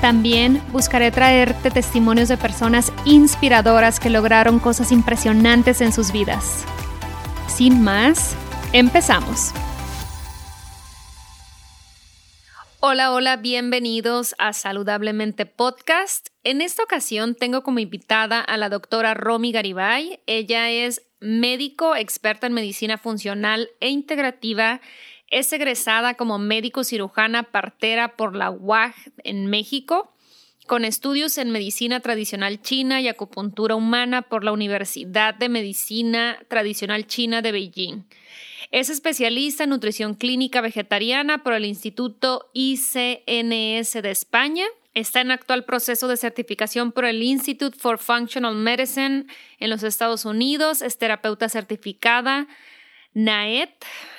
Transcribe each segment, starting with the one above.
También buscaré traerte testimonios de personas inspiradoras que lograron cosas impresionantes en sus vidas. Sin más, empezamos. Hola, hola, bienvenidos a Saludablemente Podcast. En esta ocasión tengo como invitada a la doctora Romy Garibay. Ella es médico experta en medicina funcional e integrativa. Es egresada como médico cirujana partera por la UAG en México, con estudios en medicina tradicional china y acupuntura humana por la Universidad de Medicina Tradicional China de Beijing. Es especialista en nutrición clínica vegetariana por el Instituto ICNS de España Está en actual proceso de certificación por el Institute for Functional Medicine en los Estados Unidos. Es terapeuta certificada NAET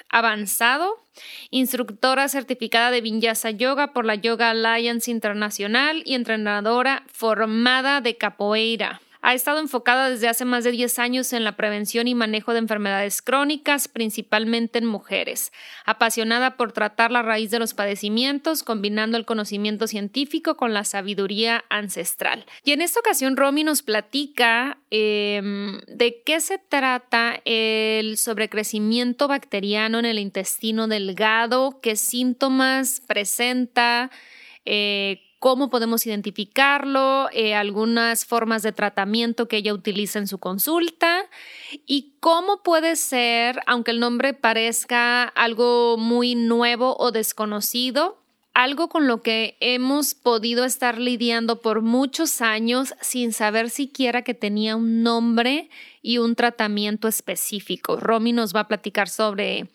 avanzado, instructora certificada de Vinyasa Yoga por la Yoga Alliance Internacional y entrenadora formada de capoeira. Ha estado enfocada desde hace más de 10 años en la prevención y manejo de enfermedades crónicas, principalmente en mujeres. Apasionada por tratar la raíz de los padecimientos, combinando el conocimiento científico con la sabiduría ancestral. Y en esta ocasión, Romy nos platica em, de qué se trata el sobrecrecimiento bacteriano en el intestino delgado, qué síntomas presenta, eh, cómo podemos identificarlo, eh, algunas formas de tratamiento que ella utiliza en su consulta y cómo puede ser, aunque el nombre parezca algo muy nuevo o desconocido, algo con lo que hemos podido estar lidiando por muchos años sin saber siquiera que tenía un nombre y un tratamiento específico. Romy nos va a platicar sobre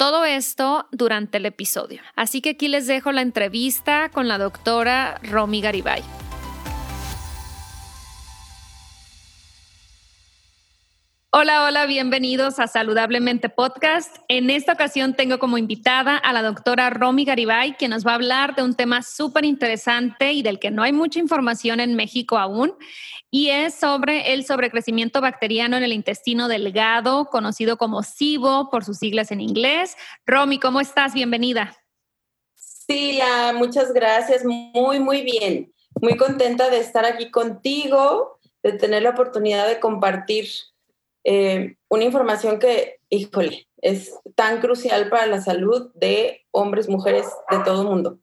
todo esto durante el episodio. Así que aquí les dejo la entrevista con la doctora Romy Garibay. Hola, hola, bienvenidos a Saludablemente Podcast. En esta ocasión tengo como invitada a la doctora Romy Garibay, que nos va a hablar de un tema súper interesante y del que no hay mucha información en México aún y es sobre el sobrecrecimiento bacteriano en el intestino delgado, conocido como SIBO por sus siglas en inglés. Romy, ¿cómo estás? Bienvenida. Sí, muchas gracias. Muy, muy bien. Muy contenta de estar aquí contigo, de tener la oportunidad de compartir eh, una información que, híjole, es tan crucial para la salud de hombres, mujeres, de todo el mundo.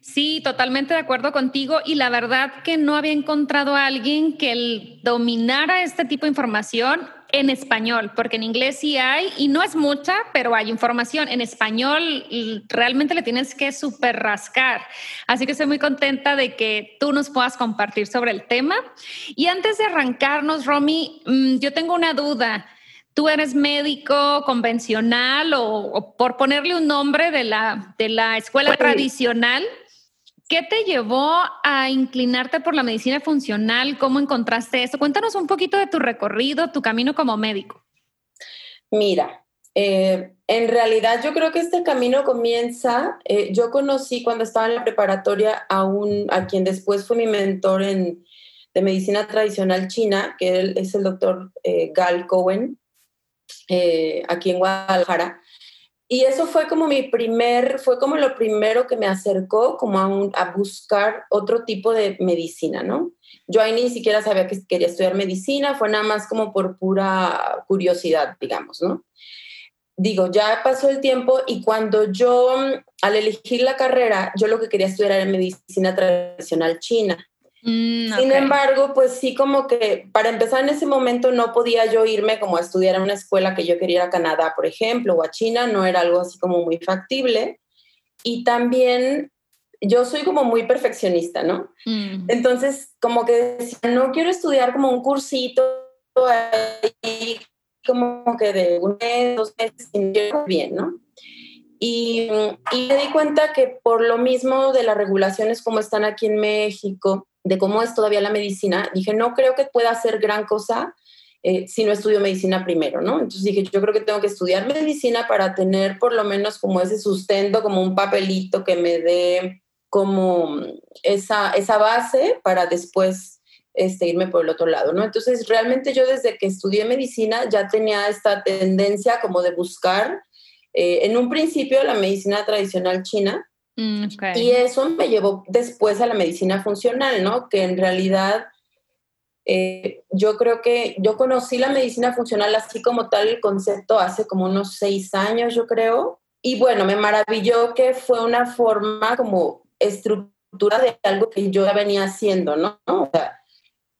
Sí, totalmente de acuerdo contigo y la verdad que no había encontrado a alguien que dominara este tipo de información en español, porque en inglés sí hay y no es mucha, pero hay información. En español realmente le tienes que super rascar. Así que estoy muy contenta de que tú nos puedas compartir sobre el tema. Y antes de arrancarnos, Romy, mm, yo tengo una duda. ¿Tú eres médico convencional o, por ponerle un nombre de la, de la escuela tradicional? ¿Qué te llevó a inclinarte por la medicina funcional? ¿Cómo encontraste eso? Cuéntanos un poquito de tu recorrido, tu camino como médico. Mira, eh, en realidad yo creo que este camino comienza, eh, yo conocí cuando estaba en la preparatoria a, un, a quien después fue mi mentor en, de medicina tradicional china, que es el doctor eh, Gal Cohen, aquí en Guadalajara. Y eso fue como mi primer, fue como lo primero que me acercó como a, a buscar otro tipo de medicina, ¿no? Yo ahí ni siquiera sabía que quería estudiar medicina, fue nada más como por pura curiosidad, digamos, ¿no? Digo, ya pasó el tiempo y cuando yo, al elegir la carrera, yo lo que quería estudiar era medicina tradicional china. Mm, Sin embargo, pues sí como que para empezar en ese momento no podía yo irme como a estudiar en una escuela que yo quería ir a Canadá, por ejemplo, o a China, no era algo así como muy factible. Y también yo soy como muy perfeccionista, ¿no? Mm. Entonces, como que decía, no quiero estudiar como un cursito ahí, como que de un mes, dos meses, bien, ¿no? Y, y me di cuenta que por lo mismo de las regulaciones como están aquí en México, de cómo es todavía la medicina, dije, no creo que pueda hacer gran cosa eh, si no estudio medicina primero, ¿no? Entonces dije, yo creo que tengo que estudiar medicina para tener por lo menos como ese sustento, como un papelito que me dé como esa, esa base para después este, irme por el otro lado, ¿no? Entonces realmente yo desde que estudié medicina ya tenía esta tendencia como de buscar eh, en un principio la medicina tradicional china mm, y eso me llevó después a la medicina funcional, ¿no? Que en realidad eh, yo creo que yo conocí la medicina funcional así como tal el concepto hace como unos seis años, yo creo. Y bueno, me maravilló que fue una forma como estructura de algo que yo ya venía haciendo, ¿no? O sea,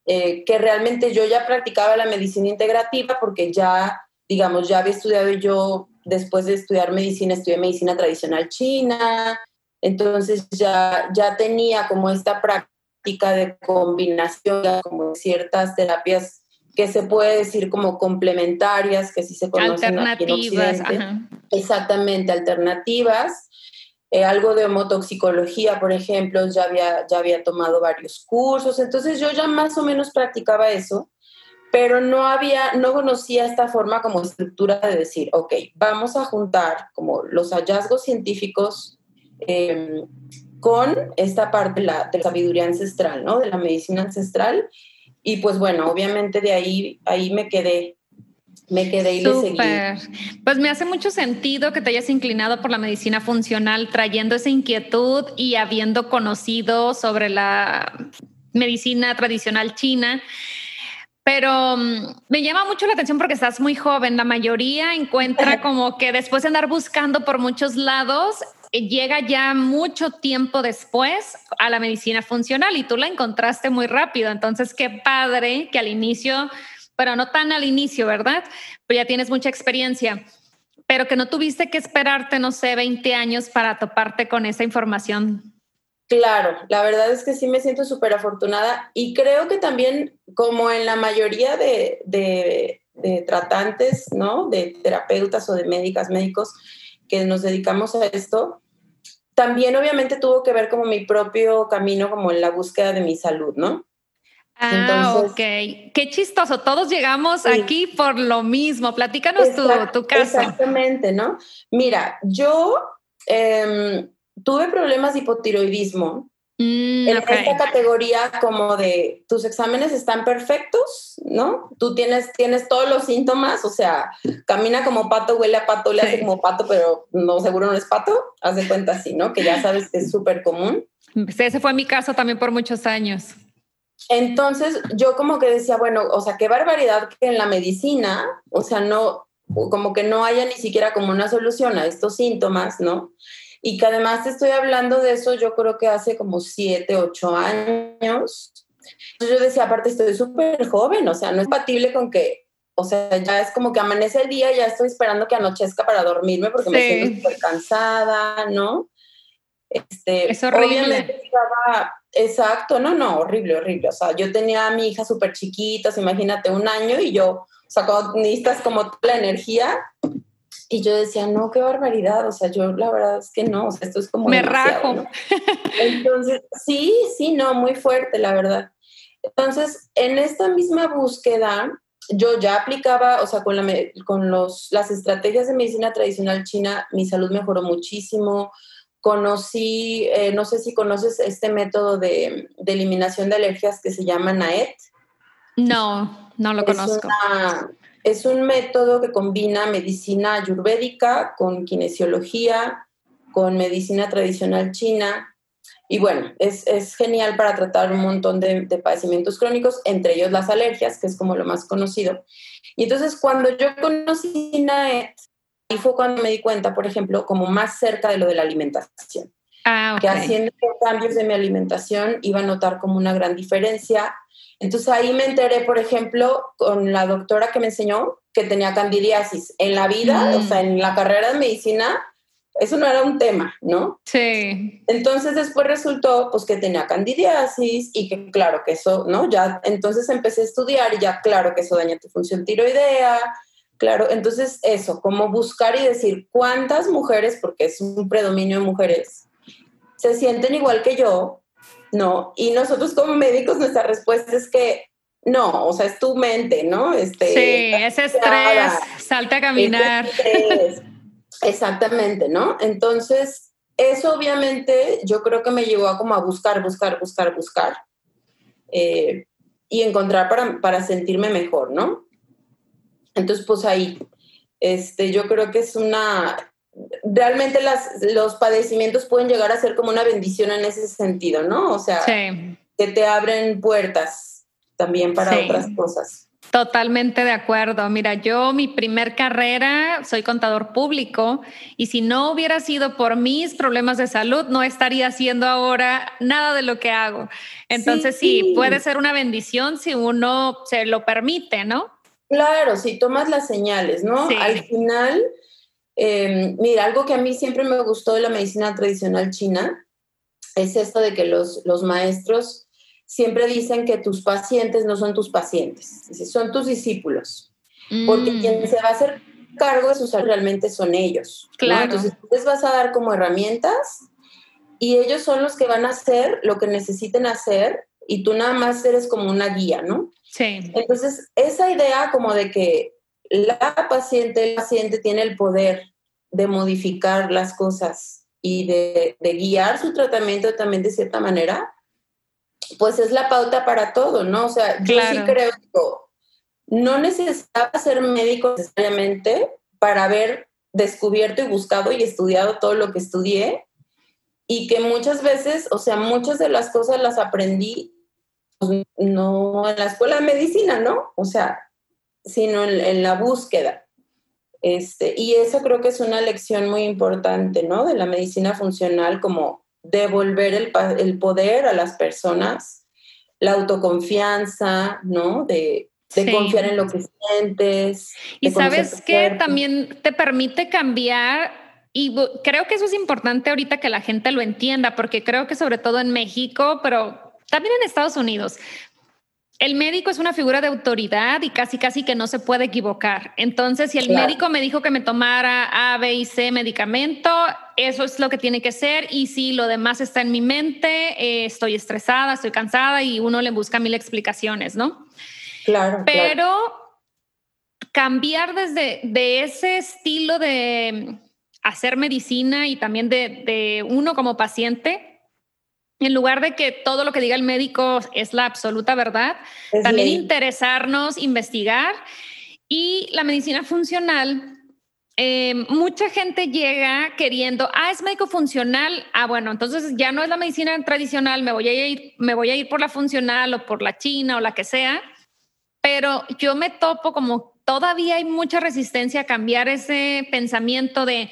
eh, que realmente yo ya practicaba la medicina integrativa porque ya, digamos, ya había estudiado yo después de estudiar medicina, estudié medicina tradicional china, entonces ya, ya tenía como esta práctica de combinación, como ciertas terapias que se puede decir como complementarias, que sí se conocen alternativas, Exactamente, alternativas. Eh, algo de homotoxicología, por ejemplo, ya había, ya había tomado varios cursos, entonces yo ya más o menos practicaba eso pero no había, no conocía esta forma como estructura de decir, ok, vamos a juntar como los hallazgos científicos em, con esta parte de la, sabiduría ancestral, ¿no? De la medicina ancestral. Y pues bueno, obviamente de ahí, ahí me quedé. Me quedé y le seguí. Pues me hace mucho sentido que te hayas inclinado por la medicina funcional, trayendo esa inquietud y habiendo conocido sobre la medicina tradicional china. Pero mm, me llama mucho la atención porque estás muy joven. La mayoría encuentra como que después de andar buscando por muchos lados, eh, llega ya mucho tiempo después a la medicina funcional y tú la encontraste muy rápido. Entonces, qué padre que al inicio, pero no tan al inicio, ¿verdad? Pero ya tienes mucha experiencia, pero que no tuviste que esperarte, no sé, 20 años para toparte con esa información Claro, la verdad es que sí me siento súper afortunada y creo que también, como en la mayoría de, tratantes, ¿no? De terapeutas o de médicas, médicos que nos dedicamos a esto, también obviamente tuvo que ver como mi propio camino, como en la búsqueda de mi salud, ¿no? Ah, ok. Qué chistoso. Todos llegamos aquí por lo mismo. Platícanos tu, tu caso. Exactamente, ¿no? Mira, yo... Em, tuve problemas de hipotiroidismo. Mm, en esta categoría como de tus exámenes están perfectos, ¿no? Tú tienes, tienes todos los síntomas, o sea, camina como pato, huele a pato, le hace como pato, pero no, seguro no es pato, haz de cuenta así, ¿no? Que ya sabes que es súper común. Sí, ese fue mi caso también por muchos años. Entonces yo como que decía, bueno, o sea, qué barbaridad que en la medicina, o sea, no, como que no haya ni siquiera como una solución a estos síntomas, ¿no? Y que además te estoy hablando de eso yo creo que hace como siete, ocho años. Yo decía, aparte estoy súper joven, o sea, no es compatible con que, o sea, ya es como que amanece el día, ya estoy esperando que anochezca para dormirme porque me siento súper cansada, ¿no? Este, es horrible. exacto, no, no, horrible, horrible. O sea, yo tenía a mi hija súper chiquita, imagínate, un año y yo, o sea, cuando necesitas como toda la energía, y yo decía, no, qué barbaridad, o sea, yo la verdad es que no, o sea, esto es como... Me rajo. Entonces, sí, sí, no, muy fuerte, la verdad. Entonces, en esta misma búsqueda, yo ya aplicaba, o sea, con, la, con los, las estrategias de medicina tradicional china, mi salud mejoró muchísimo. Conocí, eh, no sé si conoces este método de, de, eliminación de alergias que se llama NAET. No, no lo conozco. Es un método que combina medicina ayurvédica con kinesiología, con medicina tradicional china. Y bueno, es, genial para tratar un montón de, padecimientos crónicos, entre ellos las alergias, que es como lo más conocido. Y entonces cuando yo conocí NAET, ahí fue cuando me di cuenta, por ejemplo, como más cerca de lo de la alimentación. Ah, que haciendo cambios de mi alimentación iba a notar como una gran diferencia. Entonces ahí me enteré, por ejemplo, con la doctora que me enseñó que tenía candidiasis. En la vida, o sea, mm. en la carrera de medicina, eso no era un tema, ¿no? Sí. Entonces después resultó pues que tenía candidiasis y que claro que eso, ¿no? Ya entonces empecé a estudiar y ya claro que eso daña tu función tiroidea, claro, entonces eso, como buscar y decir cuántas mujeres, porque es un predominio de mujeres, se sienten igual que yo, ¿no? Y nosotros como médicos nuestra respuesta es que no, o sea, es tu mente, ¿no? Este, sí, ese estrés, salta a caminar. Exactamente, ¿no? Entonces, eso obviamente yo creo que me llevó a como a buscar, buscar, buscar, buscar eh, y encontrar para, para, sentirme mejor, ¿no? Entonces, pues ahí, este, yo creo que es una, realmente las, los padecimientos pueden llegar a ser como una bendición en ese sentido, ¿no? O sea, que te abren puertas también para otras cosas. Totalmente de acuerdo. Mira, yo mi primer carrera soy contador público y si no hubiera sido por mis problemas de salud, no estaría haciendo ahora nada de lo que hago. Entonces sí, puede ser una bendición si uno se lo permite, ¿no? Claro, si tomas las señales, ¿no? Al final, em, mira, algo que a mí siempre me gustó de la medicina tradicional china es esto de que los, los maestros siempre dicen que tus pacientes no son tus pacientes, son tus discípulos, porque mm. quien se va a hacer cargo de su salud realmente son ellos. Claro. Entonces, tú les vas a dar como herramientas y ellos son los que van a hacer lo que necesiten hacer y tú nada más eres como una guía, ¿no? Sí. Entonces, esa idea como de que la paciente, el paciente tiene el poder de modificar las cosas y de, de guiar su tratamiento también de cierta manera, pues es la pauta para todo, ¿no? O sea, yo sí creo que no necesitaba ser médico necesariamente para haber descubierto y buscado y estudiado todo lo que estudié y que muchas veces, o sea, muchas de las cosas las aprendí pues, no en la escuela de medicina, ¿no? O sea, sino en, la búsqueda. Este, y eso creo que es una lección muy importante, ¿no? De la medicina funcional, como devolver el, el poder a las personas, la autoconfianza, ¿no? De, de confiar en lo que sientes. Y sabes que también te permite cambiar y creo que eso es importante ahorita que la gente lo entienda, porque creo que sobre todo en México, pero también en Estados Unidos, el médico es una figura de autoridad y casi casi que no se puede equivocar. Entonces, si el médico me dijo que me tomara A, B y C medicamento, eso es lo que tiene que ser. Y si lo demás está en mi mente, eh, estoy estresada, estoy cansada y uno le busca mil explicaciones, ¿no? Claro. Pero cambiar desde de ese estilo de hacer medicina y también de, de uno como paciente en lugar de que todo lo que diga el médico es la absoluta verdad, también interesarnos, investigar. Y la medicina funcional, eh, mucha gente llega queriendo, ah, es médico funcional, ah, bueno, entonces ya no es la medicina tradicional, me voy a ir, me voy a ir por la funcional o por la china o la que sea, pero yo me topo como todavía hay mucha resistencia a cambiar ese pensamiento de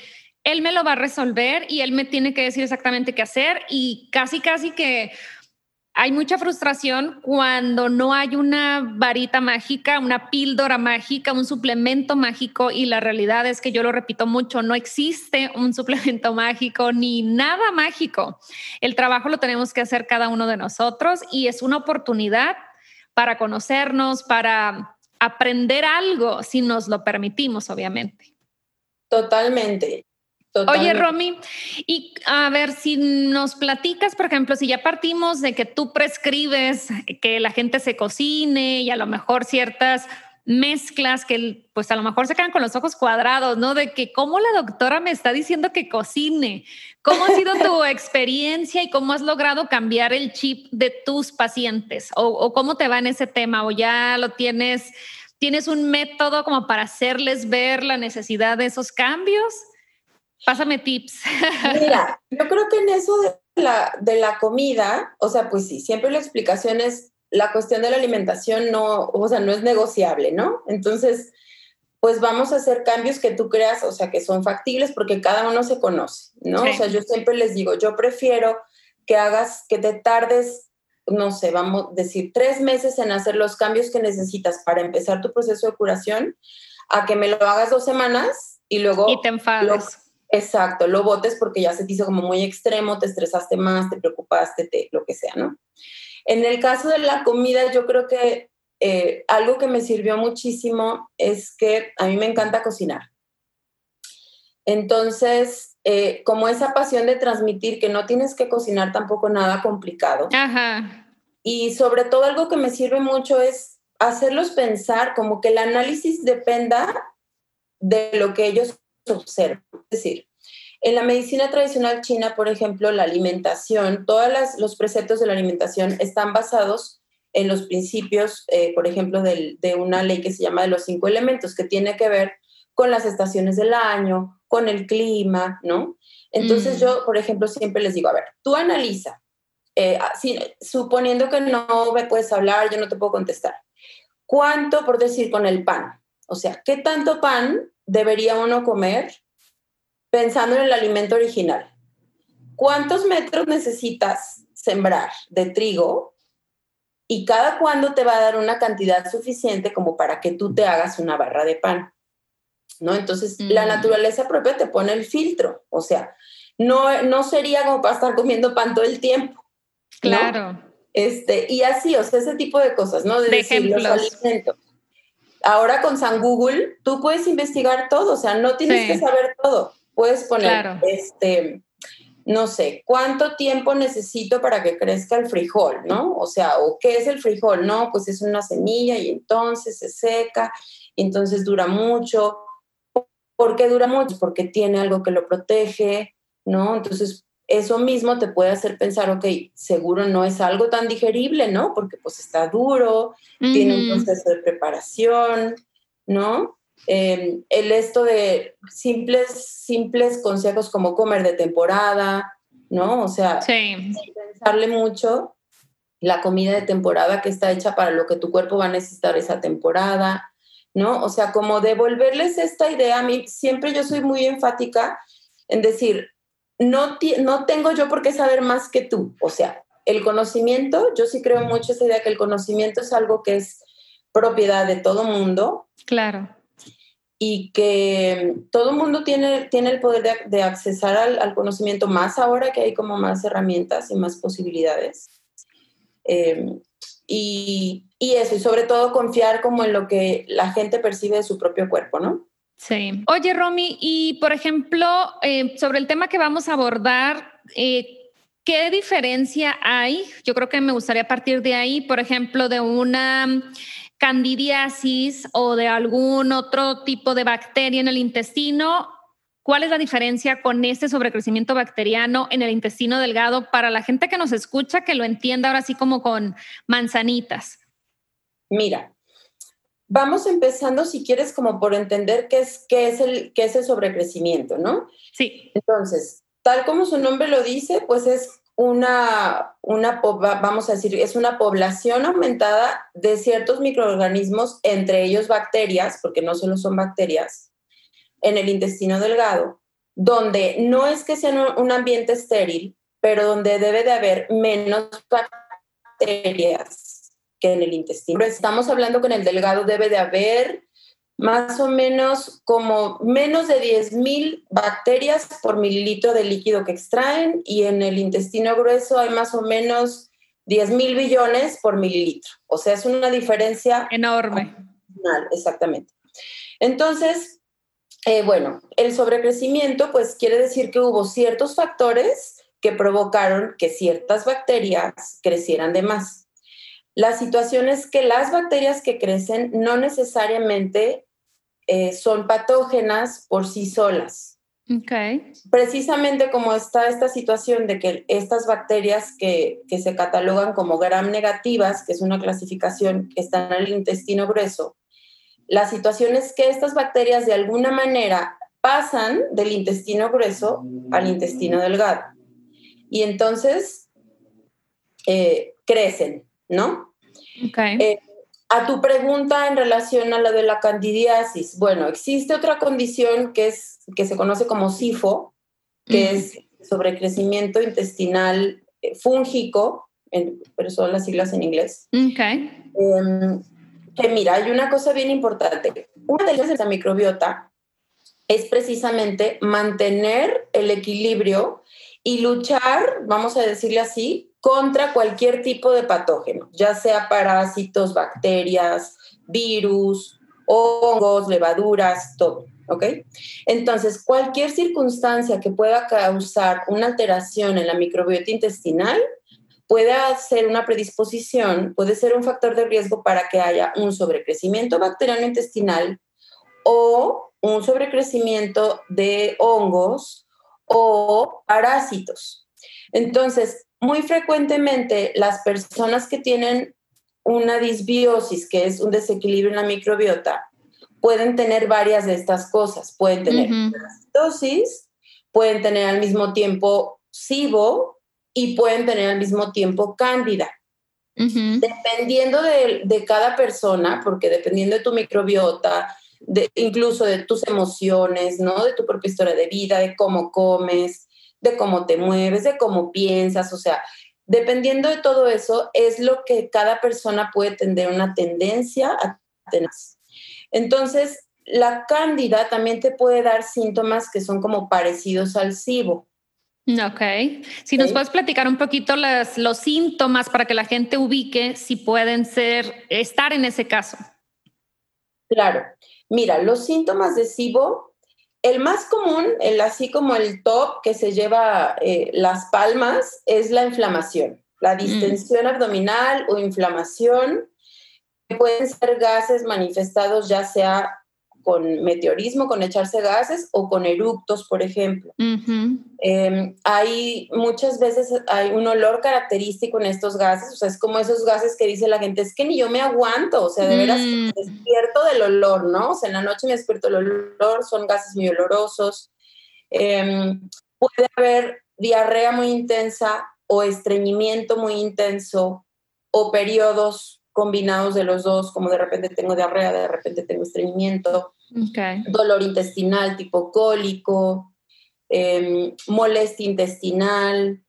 él me lo va a resolver y él me tiene que decir exactamente qué hacer y casi, casi que hay mucha frustración cuando no hay una varita mágica, una píldora mágica, un suplemento mágico y la realidad es que yo lo repito mucho, no existe un suplemento mágico ni nada mágico. El trabajo lo tenemos que hacer cada uno de nosotros y es una oportunidad para conocernos, para aprender algo si nos lo permitimos, obviamente. Totalmente. Oye, Romy, y a ver si nos platicas, por ejemplo, si ya partimos de que tú prescribes que la gente se cocine y a lo mejor ciertas mezclas que pues a lo mejor se quedan con los ojos cuadrados, ¿no? De que cómo la doctora me está diciendo que cocine. ¿Cómo ha sido tu experiencia y cómo has logrado cambiar el chip de tus pacientes? O, o, cómo te va en ese tema? ¿O ya lo tienes, tienes un método como para hacerles ver la necesidad de esos cambios? Pásame tips. Mira, yo creo que en eso de la, de la comida, o sea, pues sí, siempre la explicación es la cuestión de la alimentación no, o sea, no es negociable, ¿no? Entonces, pues vamos a hacer cambios que tú creas, o sea, que son factibles porque cada uno se conoce, ¿no? O sea, yo siempre les digo, yo prefiero que hagas, que te tardes, no sé, vamos a decir, tres meses en hacer los cambios que necesitas para empezar tu proceso de curación, a que me lo hagas dos semanas y luego... Y te enfades. Exacto, lo votes porque ya se te hizo como muy extremo, te estresaste más, te preocupaste, te, lo que sea, ¿no? En el caso de la comida, yo creo que eh, algo que me sirvió muchísimo es que a mí me encanta cocinar. Entonces, eh, como esa pasión de transmitir que no tienes que cocinar tampoco nada complicado. Ajá. Y sobre todo algo que me sirve mucho es hacerlos pensar como que el análisis dependa de lo que ellos observan. Es decir, en la medicina tradicional china, por ejemplo, la alimentación, todos los preceptos de la alimentación están basados en los principios, eh, por ejemplo, de una ley que se llama de los cinco elementos, que tiene que ver con las estaciones del año, con el clima, ¿no? Entonces mm. yo, por ejemplo, siempre les digo, a ver, tú analiza, eh, suponiendo que no me puedes hablar, yo no te puedo contestar. ¿Cuánto, por decir, con el pan? O sea, ¿qué tanto pan debería uno comer pensando en el alimento original? ¿Cuántos metros necesitas sembrar de trigo y cada cuándo te va a dar una cantidad suficiente como para que tú te hagas una barra de pan. ¿No? Entonces, la mm. naturaleza propia te pone el filtro, o sea, no, no sería como para estar comiendo pan todo el tiempo. Claro. Este, y así, o sea, ese tipo de cosas, ¿no? De, decir, los alimentos. Ahora con San Google, tú puedes investigar todo, o sea, no tienes que saber todo. Puedes poner, este, no sé, ¿cuánto tiempo necesito para que crezca el frijol, no? O sea, ¿o qué es el frijol? No, pues es una semilla y entonces se seca, y entonces dura mucho. ¿Por qué dura mucho? Porque tiene algo que lo protege, ¿no? Entonces, eso mismo te puede hacer pensar, ok, seguro no es algo tan digerible, ¿no? Porque pues está duro, tiene un proceso de preparación, ¿no? Em, el esto de simples, simples consejos como comer de temporada, ¿no? O sea, pensarle mucho la comida de temporada que está hecha para lo que tu cuerpo va a necesitar esa temporada, ¿no? O sea, como devolverles esta idea, a mí siempre yo soy muy enfática en decir, no, no tengo yo por qué saber más que tú, o sea, el conocimiento, yo sí creo mucho esa idea que el conocimiento es algo que es propiedad de todo mundo. Claro y que todo el mundo tiene, tiene el poder de, de accesar al, conocimiento más ahora que hay como más herramientas y más posibilidades. Em, y, y, eso, y sobre todo confiar como en lo que la gente percibe de su propio cuerpo, ¿no? Sí. Oye, Romy, y por ejemplo, eh, sobre el tema que vamos a abordar, eh, ¿qué diferencia hay? Yo creo que me gustaría partir de ahí, por ejemplo, de una candidiasis o de algún otro tipo de bacteria en el intestino. ¿Cuál es la diferencia con este sobrecrecimiento bacteriano en el intestino delgado para la gente que nos escucha, que lo entienda ahora así como con manzanitas? Mira, vamos empezando, si quieres, como por entender qué es, qué es, el, qué es el sobrecrecimiento, ¿no? Sí. Entonces, tal como su nombre lo dice, pues es una, una, vamos a decir, es una población aumentada de ciertos microorganismos, entre ellos bacterias, porque no solo son bacterias, en el intestino delgado, donde no es que sea un ambiente estéril, pero donde debe de haber menos bacterias que en el intestino. Estamos hablando que en el delgado debe de haber más o menos como menos de 10.000 bacterias por mililitro de líquido que extraen y en el intestino grueso hay más o menos 10.000 billones por mililitro. O sea, es una diferencia enorme. Exactamente. Entonces, eh, bueno, el sobrecrecimiento pues quiere decir que hubo ciertos factores que provocaron que ciertas bacterias crecieran de más. La situación es que las bacterias que crecen no necesariamente eh, son patógenas por sí solas. Okay. Precisamente como está esta situación de que estas bacterias que, que, se catalogan como gram negativas, que es una clasificación que está en el intestino grueso, la situación es que estas bacterias de alguna manera pasan del intestino grueso al intestino delgado. Y entonces eh, crecen, ¿no? Okay. Eh, a tu pregunta en relación a la de la candidiasis, bueno, existe otra condición que, es, que se conoce como SIFO, que es sobrecrecimiento intestinal eh, fúngico, pero son las siglas en inglés. Okay. Em, que mira, hay una cosa bien importante. Una de las de la microbiota es precisamente mantener el equilibrio y luchar, vamos a decirle así, contra cualquier tipo de patógeno, ya sea parásitos, bacterias, virus, hongos, levaduras, todo. ¿Ok? Entonces, cualquier circunstancia que pueda causar una alteración en la microbiota intestinal puede ser una predisposición, puede ser un factor de riesgo para que haya un sobrecrecimiento bacteriano intestinal o un sobrecrecimiento de hongos o parásitos. Entonces, muy frecuentemente las personas que tienen una disbiosis, que es un desequilibrio en la microbiota, pueden tener varias de estas cosas. Pueden tener parasitosis, pueden tener al mismo tiempo SIBO y pueden tener al mismo tiempo cándida. Dependiendo de, de, cada persona, porque dependiendo de tu microbiota, de, incluso de tus emociones, ¿no? De tu propia historia de vida, de cómo comes, de cómo te mueves, de cómo piensas, o sea, dependiendo de todo eso, es lo que cada persona puede tener una tendencia a tener. Entonces, la cándida también te puede dar síntomas que son como parecidos al SIBO. Ok. Si nos puedes platicar un poquito los síntomas para que la gente ubique si pueden ser, estar en ese caso. Claro. Mira, los síntomas de SIBO, el más común, el así como el top que se lleva eh, las palmas, es la inflamación, la mm. distensión abdominal o inflamación. Pueden ser gases manifestados ya sea con meteorismo, con echarse gases o con eructos, por ejemplo. Em, hay muchas veces hay un olor característico en estos gases, o sea, es como esos gases que dice la gente, es que ni yo me aguanto, o sea, de veras mm. me despierto del olor, ¿no? O sea, en la noche me despierto el olor, son gases muy olorosos. Em, puede haber diarrea muy intensa o estreñimiento muy intenso o periodos combinados de los dos, como de repente tengo diarrea, de repente tengo estreñimiento dolor intestinal tipo cólico, em, molestia intestinal,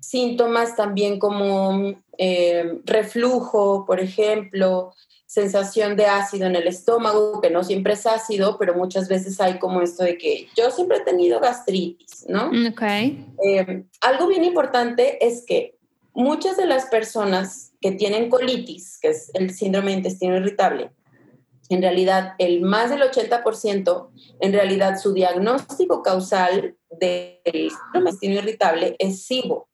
síntomas también como em, reflujo, por ejemplo, sensación de ácido en el estómago, que no siempre es ácido, pero muchas veces hay como esto de que yo siempre he tenido gastritis, ¿no? Okay. Em, algo bien importante es que muchas de las personas que tienen colitis, que es el síndrome de intestino irritable, en realidad el más del 80%, en realidad su diagnóstico causal del intestino irritable es SIBO.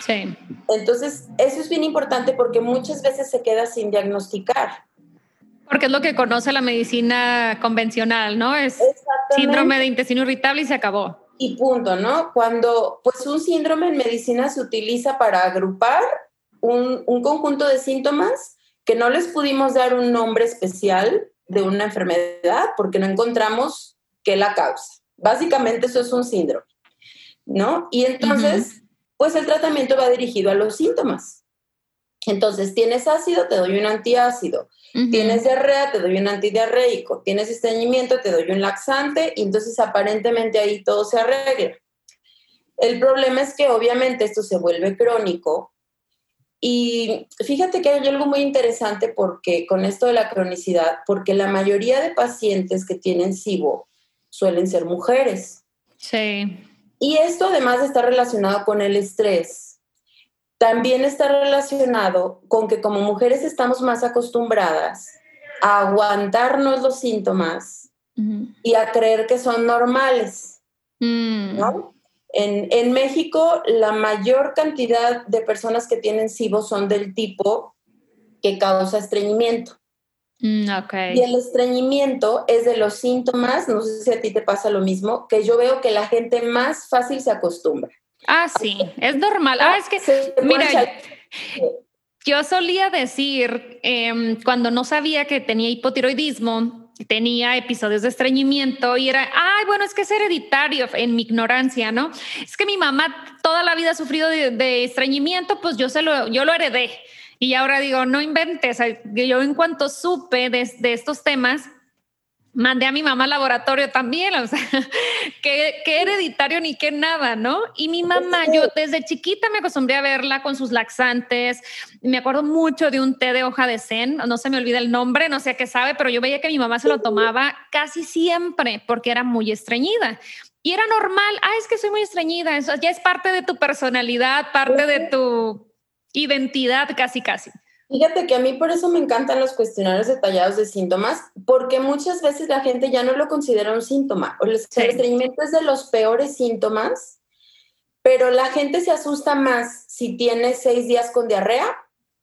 Sí. Entonces, eso es bien importante porque muchas veces se queda sin diagnosticar. Porque es lo que conoce la medicina convencional, ¿no? Es síndrome de intestino irritable y se acabó. Y punto, ¿no? Cuando, pues un síndrome en medicina se utiliza para agrupar un, un conjunto de síntomas que no les pudimos dar un nombre especial de una enfermedad porque no encontramos qué la causa. Básicamente eso es un síndrome, ¿no? Y entonces, pues el tratamiento va dirigido a los síntomas. Entonces, tienes ácido, te doy un antiácido. Tienes diarrea, te doy un antidiarreico. Tienes estreñimiento, te doy un laxante. Y entonces, aparentemente ahí todo se arregla. El problema es que obviamente esto se vuelve crónico y fíjate que hay algo muy interesante porque con esto de la cronicidad, porque la mayoría de pacientes que tienen SIBO suelen ser mujeres. Sí. Y esto además está relacionado con el estrés. También está relacionado con que como mujeres estamos más acostumbradas a aguantarnos los síntomas y a creer que son normales. Mm. ¿no? En, México, la mayor cantidad de personas que tienen SIBO son del tipo que causa estreñimiento. Mm, y el estreñimiento es de los síntomas, no sé si a ti te pasa lo mismo, que yo veo que la gente más fácil se acostumbra. Ah, sí, es normal. Ah, es que, mira, yo solía decir, em, cuando no sabía que tenía hipotiroidismo, tenía episodios de estreñimiento y era, ay, bueno, es que es hereditario en mi ignorancia, ¿no? Es que mi mamá toda la vida ha sufrido de, estreñimiento, pues yo, se lo, yo lo heredé. Y ahora digo, no inventes. Yo en cuanto supe de, de estos temas, mandé a mi mamá al laboratorio también, o sea, que, hereditario ni qué nada, ¿no? Y mi mamá, yo desde chiquita me acostumbré a verla con sus laxantes, me acuerdo mucho de un té de hoja de zen, no se me olvida el nombre, no sé qué sabe, pero yo veía que mi mamá se lo tomaba casi siempre porque era muy estreñida. Y era normal, ah, es que soy muy estreñida, eso ya es parte de tu personalidad, parte de tu identidad casi, casi. Fíjate que a mí por eso me encantan los cuestionarios detallados de síntomas, porque muchas veces la gente ya no lo considera un síntoma. O el estreñimiento es de los peores síntomas, pero la gente se asusta más si tiene seis días con diarrea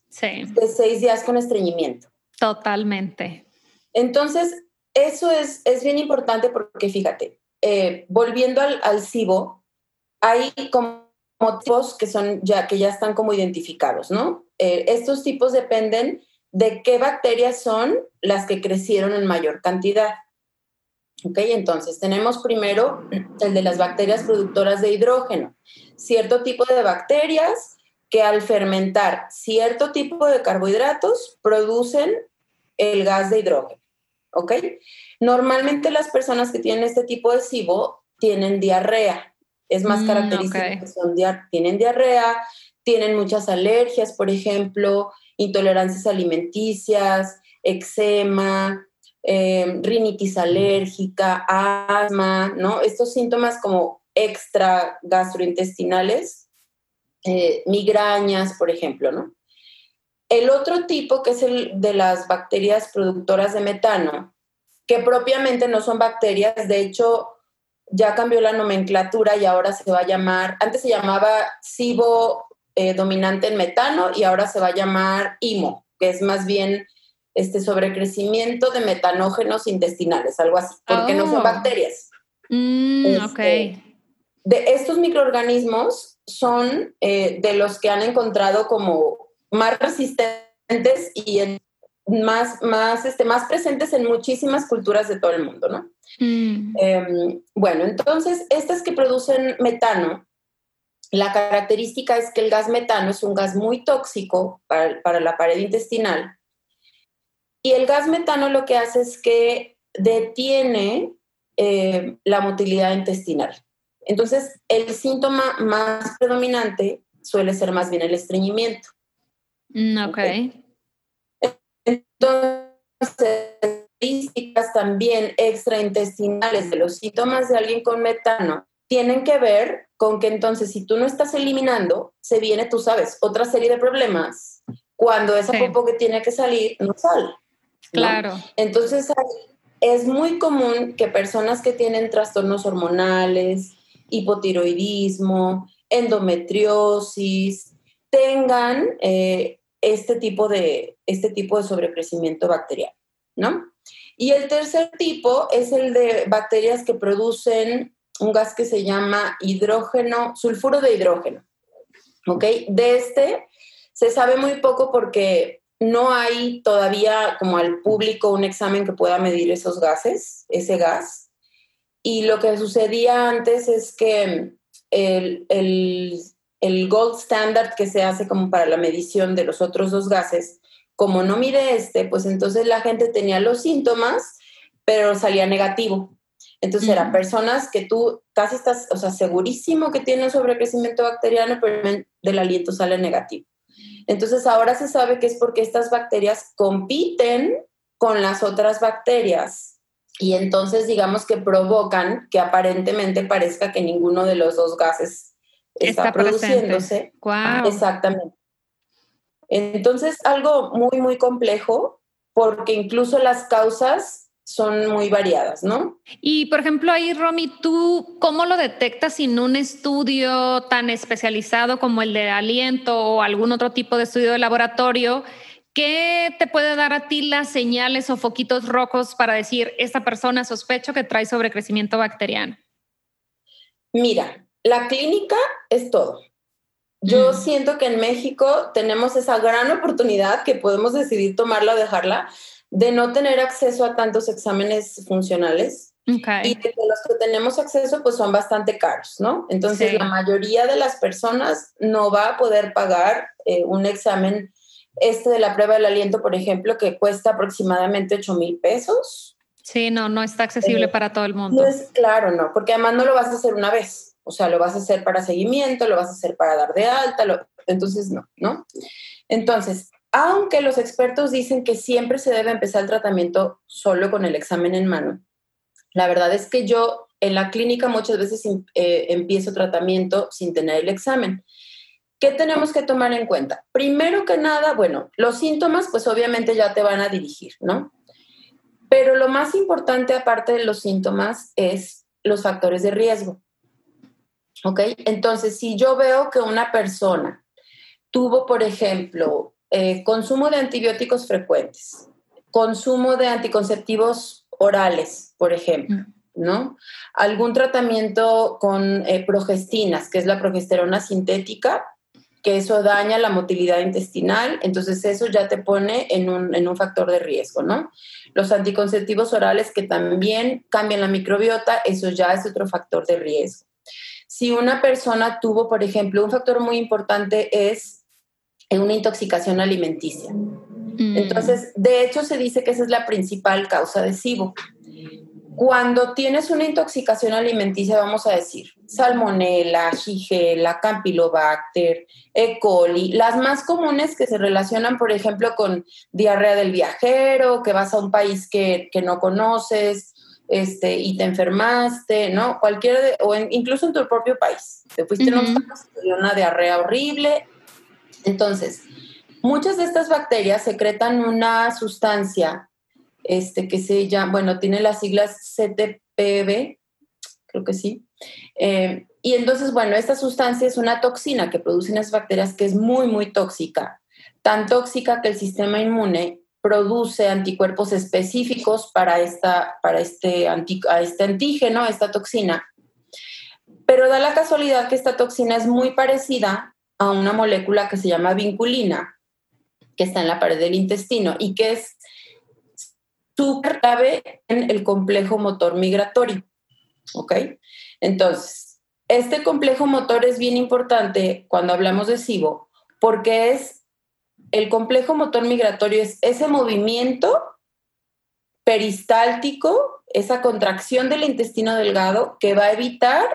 sí. de seis días con estreñimiento. Totalmente. Entonces, eso es, es bien importante porque fíjate, eh, volviendo al, al SIBO, hay como motivos que son ya que ya están como identificados, ¿no? Eh, estos tipos dependen de qué bacterias son las que crecieron en mayor cantidad. ¿Ok? Entonces, tenemos primero el de las bacterias productoras de hidrógeno. Cierto tipo de bacterias que al fermentar cierto tipo de carbohidratos producen el gas de hidrógeno. ¿Ok? Normalmente las personas que tienen este tipo de SIBO tienen diarrea. Es más mm, característico que son tienen diarrea, tienen muchas alergias, por ejemplo, intolerancias alimenticias, eczema, em, rinitis alérgica, asma, ¿no? Estos síntomas como extra gastrointestinales, eh, migrañas, por ejemplo, ¿no? El otro tipo, que es el de las bacterias productoras de metano, que propiamente no son bacterias, de hecho, ya cambió la nomenclatura y ahora se va a llamar, antes se llamaba SIBO eh, dominante en metano y ahora se va a llamar IMO, que es más bien este sobrecrecimiento de metanógenos intestinales, algo así, porque no son oh. bacterias. Mm, este, de estos microorganismos son eh, de los que han encontrado como más resistentes y más, más, este, más presentes en muchísimas culturas de todo el mundo, ¿no? Mm. Em, bueno, entonces, estas que producen metano la característica es que el gas metano es un gas muy tóxico para, la pared intestinal y el gas metano lo que hace es que detiene eh, la motilidad intestinal. Entonces, el síntoma más predominante suele ser más bien el estreñimiento. Mm, ok. Entonces, características también extraintestinales de los síntomas de alguien con metano tienen que ver con que entonces si tú no estás eliminando, se viene, tú sabes, otra serie de problemas cuando esa sí. que tiene que salir no sale. Claro. Entonces es muy común que personas que tienen trastornos hormonales, hipotiroidismo, endometriosis, tengan eh, este, tipo de, este tipo de sobrecrecimiento bacteriano, ¿no? Y el tercer tipo es el de bacterias que producen un gas que se llama hidrógeno, sulfuro de hidrógeno. ¿Ok? De este se sabe muy poco porque no hay todavía como al público un examen que pueda medir esos gases, ese gas. Y lo que sucedía antes es que el, el, el gold standard que se hace como para la medición de los otros dos gases, como no mide este, pues entonces la gente tenía los síntomas, pero salía negativo. Entonces eran personas que tú casi estás, o sea, segurísimo que tienen sobrecrecimiento bacteriano, pero del aliento sale negativo. Entonces ahora se sabe que es porque estas bacterias compiten con las otras bacterias y entonces digamos que provocan que aparentemente parezca que ninguno de los dos gases está, produciéndose. Exactamente. Entonces algo muy, muy complejo porque incluso las causas son muy variadas, ¿no? Y por ejemplo, ahí, Romy, ¿tú cómo lo detectas sin un estudio tan especializado como el de aliento o algún otro tipo de estudio de laboratorio? ¿Qué te puede dar a ti las señales o foquitos rojos para decir esta persona sospecho que trae sobrecrecimiento bacteriano? Mira, la clínica es todo. Yo mm. siento que en México tenemos esa gran oportunidad que podemos decidir tomarla o dejarla, de no tener acceso a tantos exámenes funcionales. Y de los que tenemos acceso, pues son bastante caros, ¿no? Entonces, la mayoría de las personas no va a poder pagar eh, un examen este de la prueba del aliento, por ejemplo, que cuesta aproximadamente 8 mil pesos. Sí, no, no está accesible eh, para todo el mundo. No es, claro, no, porque además no lo vas a hacer una vez. O sea, lo vas a hacer para seguimiento, lo vas a hacer para dar de alta, entonces no, ¿no? Entonces, aunque los expertos dicen que siempre se debe empezar el tratamiento solo con el examen en mano, la verdad es que yo en la clínica muchas veces eh, empiezo tratamiento sin tener el examen. ¿Qué tenemos que tomar en cuenta? Primero que nada, bueno, los síntomas pues obviamente ya te van a dirigir, ¿no? Pero lo más importante aparte de los síntomas es los factores de riesgo. ¿Ok? Entonces, si yo veo que una persona tuvo, por ejemplo, eh, consumo de antibióticos frecuentes, consumo de anticonceptivos orales, por ejemplo, mm. ¿no? Algún tratamiento con eh, progestinas, que es la progesterona sintética, que eso daña la motilidad intestinal, entonces eso ya te pone en un, en un factor de riesgo, ¿no? Los anticonceptivos orales que también cambian la microbiota, eso ya es otro factor de riesgo. Si una persona tuvo, por ejemplo, un factor muy importante es una intoxicación alimenticia. Mm. Entonces, de hecho, se dice que esa es la principal causa de SIBO. Cuando tienes una intoxicación alimenticia, vamos a decir, salmonella, shigella, campylobacter, E. coli, las más comunes que se relacionan, por ejemplo, con diarrea del viajero, que vas a un país que, no conoces, este, y te enfermaste, ¿no? Cualquiera, o incluso en tu propio país. Te fuiste una diarrea horrible. Entonces, muchas de estas bacterias secretan una sustancia este, que se llama, bueno, tiene las siglas CTPB, creo que sí. Eh, y entonces, bueno, esta sustancia es una toxina que producen las bacterias que es muy, muy tóxica, tan tóxica que el sistema inmune produce anticuerpos específicos para, esta, para este, a este antígeno, esta toxina. Pero da la casualidad que esta toxina es muy parecida a una molécula que se llama vinculina, que está en la pared del intestino y que es súper clave en el complejo motor migratorio. ¿Ok? Entonces, este complejo motor es bien importante cuando hablamos de SIBO porque es el complejo motor migratorio, es ese movimiento peristáltico, esa contracción del intestino delgado que va a evitar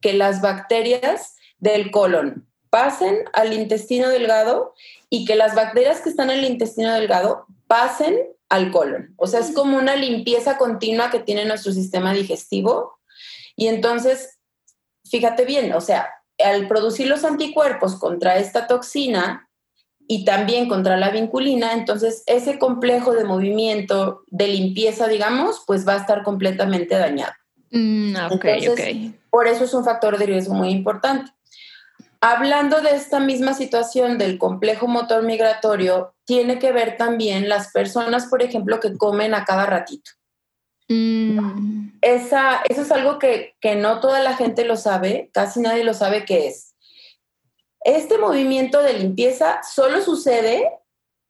que las bacterias del colon pasen al intestino delgado y que las bacterias que están en el intestino delgado pasen al colon. O sea, es como una limpieza continua que tiene nuestro sistema digestivo. Y entonces, fíjate bien, o sea, al producir los anticuerpos contra esta toxina y también contra la vinculina, entonces ese complejo de movimiento de limpieza, digamos, pues va a estar completamente dañado. Mm, okay, Por eso es un factor de riesgo muy importante. Hablando de esta misma situación del complejo motor migratorio, tiene que ver también las personas, por ejemplo, que comen a cada ratito. Mm. Esa, eso es algo que, que no toda la gente lo sabe, casi nadie lo sabe qué es. Este movimiento de limpieza solo sucede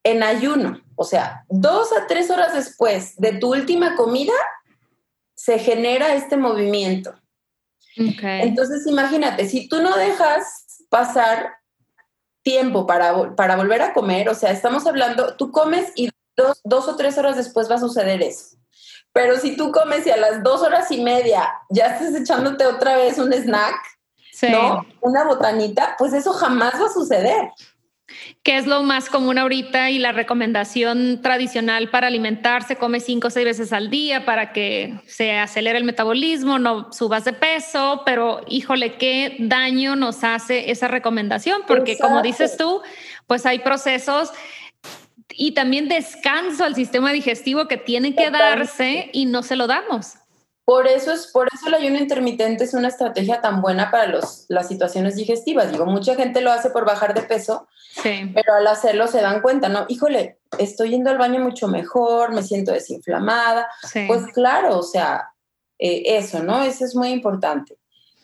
en ayuno, o sea, dos a tres horas después de tu última comida, se genera este movimiento. Entonces, imagínate, si tú no dejas pasar tiempo para, para volver a comer, o sea, estamos hablando, tú comes y dos, dos o tres horas después va a suceder eso. Pero si tú comes y a las dos horas y media ya estás echándote otra vez un snack, ¿no? Una botanita, pues eso jamás va a suceder. ¿Qué es lo más común ahorita y la recomendación tradicional para alimentarse? Come cinco o seis veces al día para que se acelere el metabolismo, no subas de peso, pero híjole, qué daño nos hace esa recomendación, porque como dices tú, pues hay procesos y también descanso al sistema digestivo que tiene que darse y no se lo damos. Por eso, es, por eso el ayuno intermitente es una estrategia tan buena para los, las situaciones digestivas. Digo, mucha gente lo hace por bajar de peso, pero al hacerlo se dan cuenta, ¿no? Híjole, estoy yendo al baño mucho mejor, me siento desinflamada. Pues claro, o sea, eh, eso, ¿no? Eso es muy importante.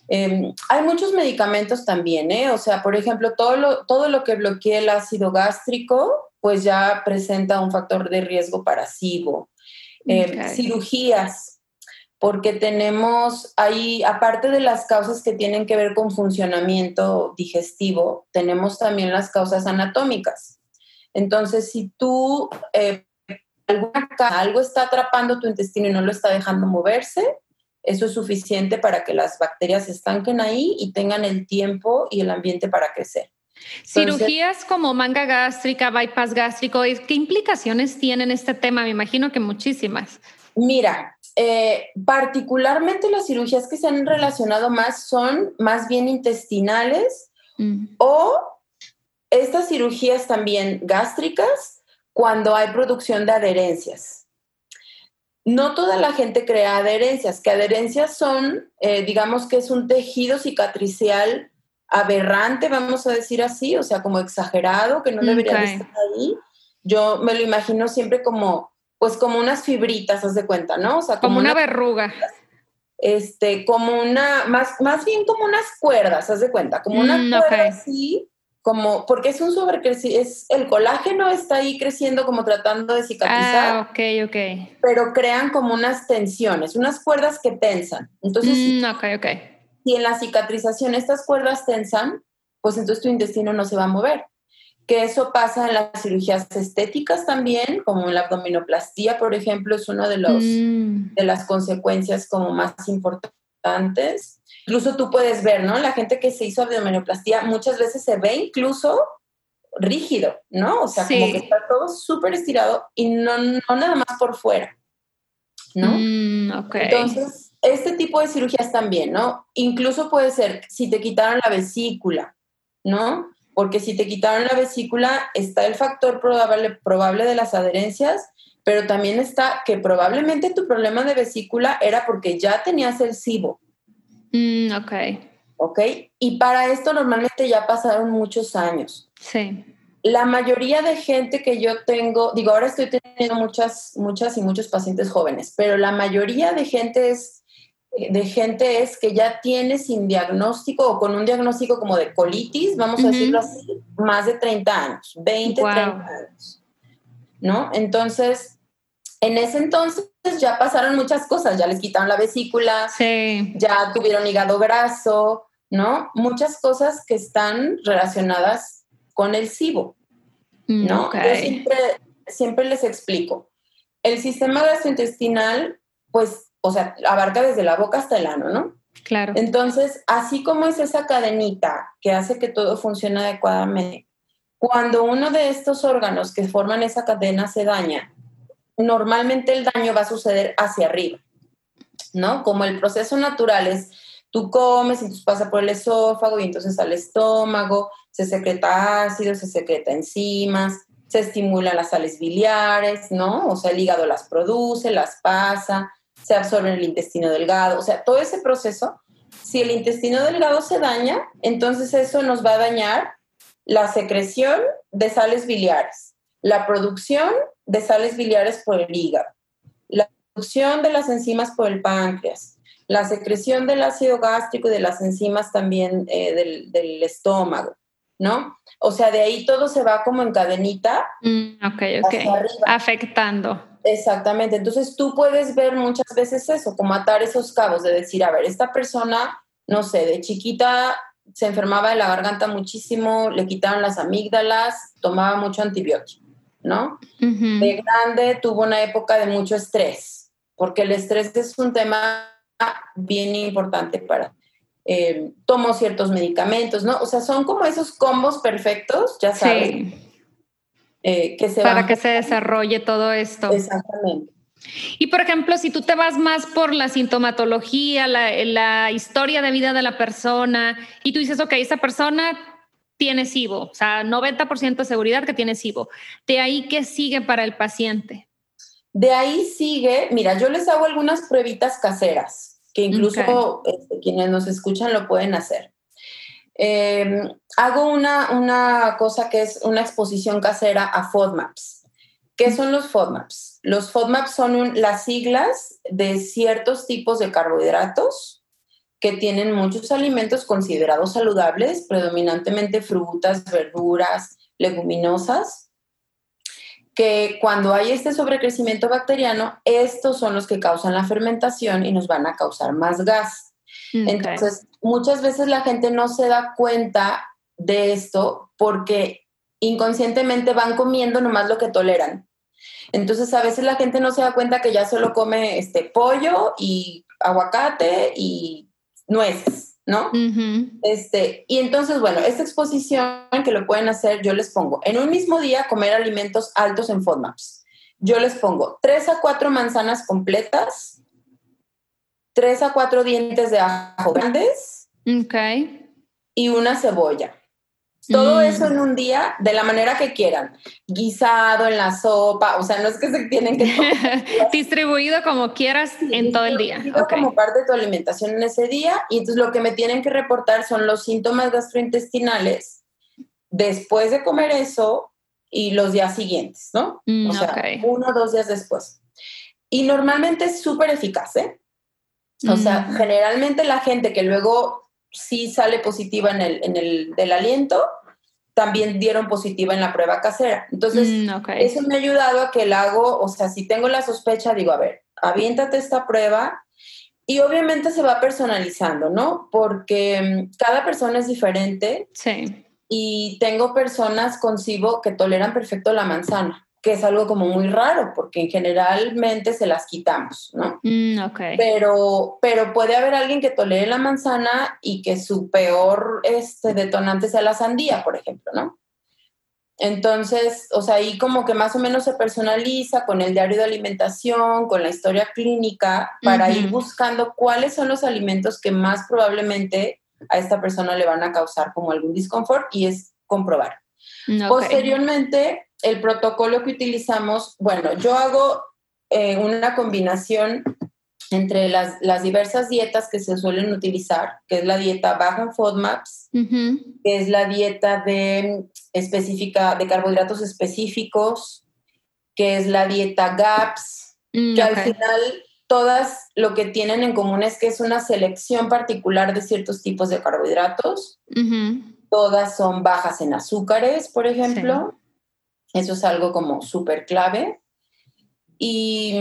Em, hay muchos medicamentos también, ¿eh? O sea, por ejemplo, todo lo, todo lo que bloquee el ácido gástrico, pues ya presenta un factor de riesgo para SIBO. Em, cirugías, porque tenemos ahí, aparte de las causas que tienen que ver con funcionamiento digestivo, tenemos también las causas anatómicas. Entonces, si tú eh, algo está atrapando tu intestino y no lo está dejando moverse, eso es suficiente para que las bacterias se estanquen ahí y tengan el tiempo y el ambiente para crecer. Cirugías como manga gástrica, bypass gástrico, ¿qué implicaciones tienen este tema? Me imagino que muchísimas. Mira, eh, particularmente las cirugías que se han relacionado más son más bien intestinales mm. o estas cirugías también gástricas cuando hay producción de adherencias. No toda la gente crea adherencias, que adherencias son, eh, digamos que es un tejido cicatricial aberrante, vamos a decir así, o sea, como exagerado, que no debería estar ahí. Yo me lo imagino siempre como, pues como unas fibritas, haz de cuenta, ¿no? O sea, como, una, verruga. Este, como una, más, más bien como unas cuerdas, haz de cuenta, como una mm, cuerda así, como, porque es un sobrecrecimiento, es, el colágeno está ahí creciendo como tratando de cicatrizar. Ah, ok, ok. Pero crean como unas tensiones, unas cuerdas que tensan. Entonces, mm, ok, ok. Si en la cicatrización estas cuerdas tensan, pues entonces tu intestino no se va a mover. Que eso pasa en las cirugías estéticas también, como en la abdominoplastía, por ejemplo, es una de, los, mm. de las consecuencias como más importantes Incluso tú puedes ver, ¿no? La gente que se hizo abdominoplastía muchas veces se ve incluso rígido, ¿no? O sea, como que está todo súper estirado y no, no nada más por fuera, ¿no? Mm, Entonces, este tipo de cirugías también, ¿no? Incluso puede ser si te quitaron la vesícula, ¿no? Porque si te quitaron la vesícula, está el factor probable, probable de las adherencias, pero también está que probablemente tu problema de vesícula era porque ya tenías el SIBO, Mm, ok. Ok. Y para esto normalmente ya pasaron muchos años. Sí. La mayoría de gente que yo tengo, digo, ahora estoy teniendo muchas, muchas y muchos pacientes jóvenes, pero la mayoría de gente es de gente es que ya tiene sin diagnóstico o con un diagnóstico como de colitis, vamos a decirlo así, más de 30 años, 20, 30 años. ¿No? Entonces, en ese entonces ya pasaron muchas cosas, ya les quitaron la vesícula, ya tuvieron hígado graso, ¿no? Muchas cosas que están relacionadas con el SIBO, mm, ¿no? Yo siempre, siempre les explico. El sistema gastrointestinal, pues, o sea, abarca desde la boca hasta el ano, ¿no? Claro. Entonces, así como es esa cadenita que hace que todo funcione adecuadamente, cuando uno de estos órganos que forman esa cadena se daña, normalmente el daño va a suceder hacia arriba, ¿no? Como el proceso natural es, tú comes y entonces pasa por el esófago y entonces al estómago, se secreta ácido, se secreta enzimas, se estimulan las sales biliares, ¿no? O sea, el hígado las produce, las pasa, se absorbe en el intestino delgado, o sea, todo ese proceso, si el intestino delgado se daña, entonces eso nos va a dañar la secreción de sales biliares, la producción de sales biliares por el hígado, la producción de las enzimas por el páncreas, la secreción del ácido gástrico y de las enzimas también eh, del, estómago, ¿no? O sea, de ahí todo se va como en cadenita. Mm, ok, ok. Afectando. Exactamente. Entonces tú puedes ver muchas veces eso, como atar esos cabos de decir, a ver, esta persona, no sé, de chiquita se enfermaba de la garganta muchísimo, le quitaron las amígdalas, tomaba mucho antibiótico ¿no? De grande tuvo una época de mucho estrés, porque el estrés es un tema bien importante para... Eh, tomo ciertos medicamentos, ¿no? O sea, son como esos combos perfectos, ya sabes. Eh, que se para que se desarrolle todo esto. Exactamente. Y por ejemplo, si tú te vas más por la sintomatología, la, la, historia de vida de la persona, y tú dices, ok, esa persona tiene SIBO, o sea, 90% de seguridad que tiene SIBO. De ahí, ¿qué sigue para el paciente? De ahí sigue, mira, yo les hago algunas pruebitas caseras, que incluso este, quienes nos escuchan lo pueden hacer. Em, hago una, una cosa que es una exposición casera a FODMAPs. ¿Qué son los FODMAPs? Los FODMAPs son las siglas de ciertos tipos de carbohidratos que tienen muchos alimentos considerados saludables, predominantemente frutas, verduras, leguminosas, que cuando hay este sobrecrecimiento bacteriano, estos son los que causan la fermentación y nos van a causar más gas. Entonces, muchas veces la gente no se da cuenta de esto porque inconscientemente van comiendo nomás lo que toleran. Entonces a veces la gente no se da cuenta que ya solo come este pollo y aguacate y nueces, ¿no? este, y entonces, bueno, esta exposición que lo pueden hacer, yo les pongo en un mismo día comer alimentos altos en FODMAPs. Yo les pongo tres a cuatro manzanas completas, tres a cuatro dientes de ajo grandes okay. y una cebolla. Todo mm. eso en un día, de la manera que quieran. Guisado, en la sopa, o sea, no es que se tienen que... Distribuido como quieras en todo el día. Como parte de tu alimentación en ese día. Y entonces lo que me tienen que reportar son los síntomas gastrointestinales después de comer eso y los días siguientes, ¿no? Mm, o sea, uno o dos días después. Y normalmente es súper eficaz, ¿eh? O sea, generalmente la gente que luego sí sale positiva en el, en el del aliento, también dieron positiva en la prueba casera. Entonces, mm, eso me ha ayudado a que el hago, o sea, si tengo la sospecha, digo, a ver, aviéntate esta prueba y obviamente se va personalizando, ¿no? Porque mm, cada persona es diferente. Sí. Y tengo personas con SIBO que toleran perfecto la manzana que es algo como muy raro, porque generalmente se las quitamos, ¿no? Mm, pero, pero puede haber alguien que tolere la manzana y que su peor este, detonante sea la sandía, por ejemplo, ¿no? Entonces, o sea, ahí como que más o menos se personaliza con el diario de alimentación, con la historia clínica, para ir buscando cuáles son los alimentos que más probablemente a esta persona le van a causar como algún disconfort y es comprobar. Posteriormente, el protocolo que utilizamos, bueno, yo hago eh, una combinación entre las, las, diversas dietas que se suelen utilizar, que es la dieta baja en FODMAPs, que es la dieta de, específica, de carbohidratos específicos, que es la dieta GAPS, mm, que al final todas lo que tienen en común es que es una selección particular de ciertos tipos de carbohidratos. Todas son bajas en azúcares, por ejemplo. Eso es algo como súper clave. Y,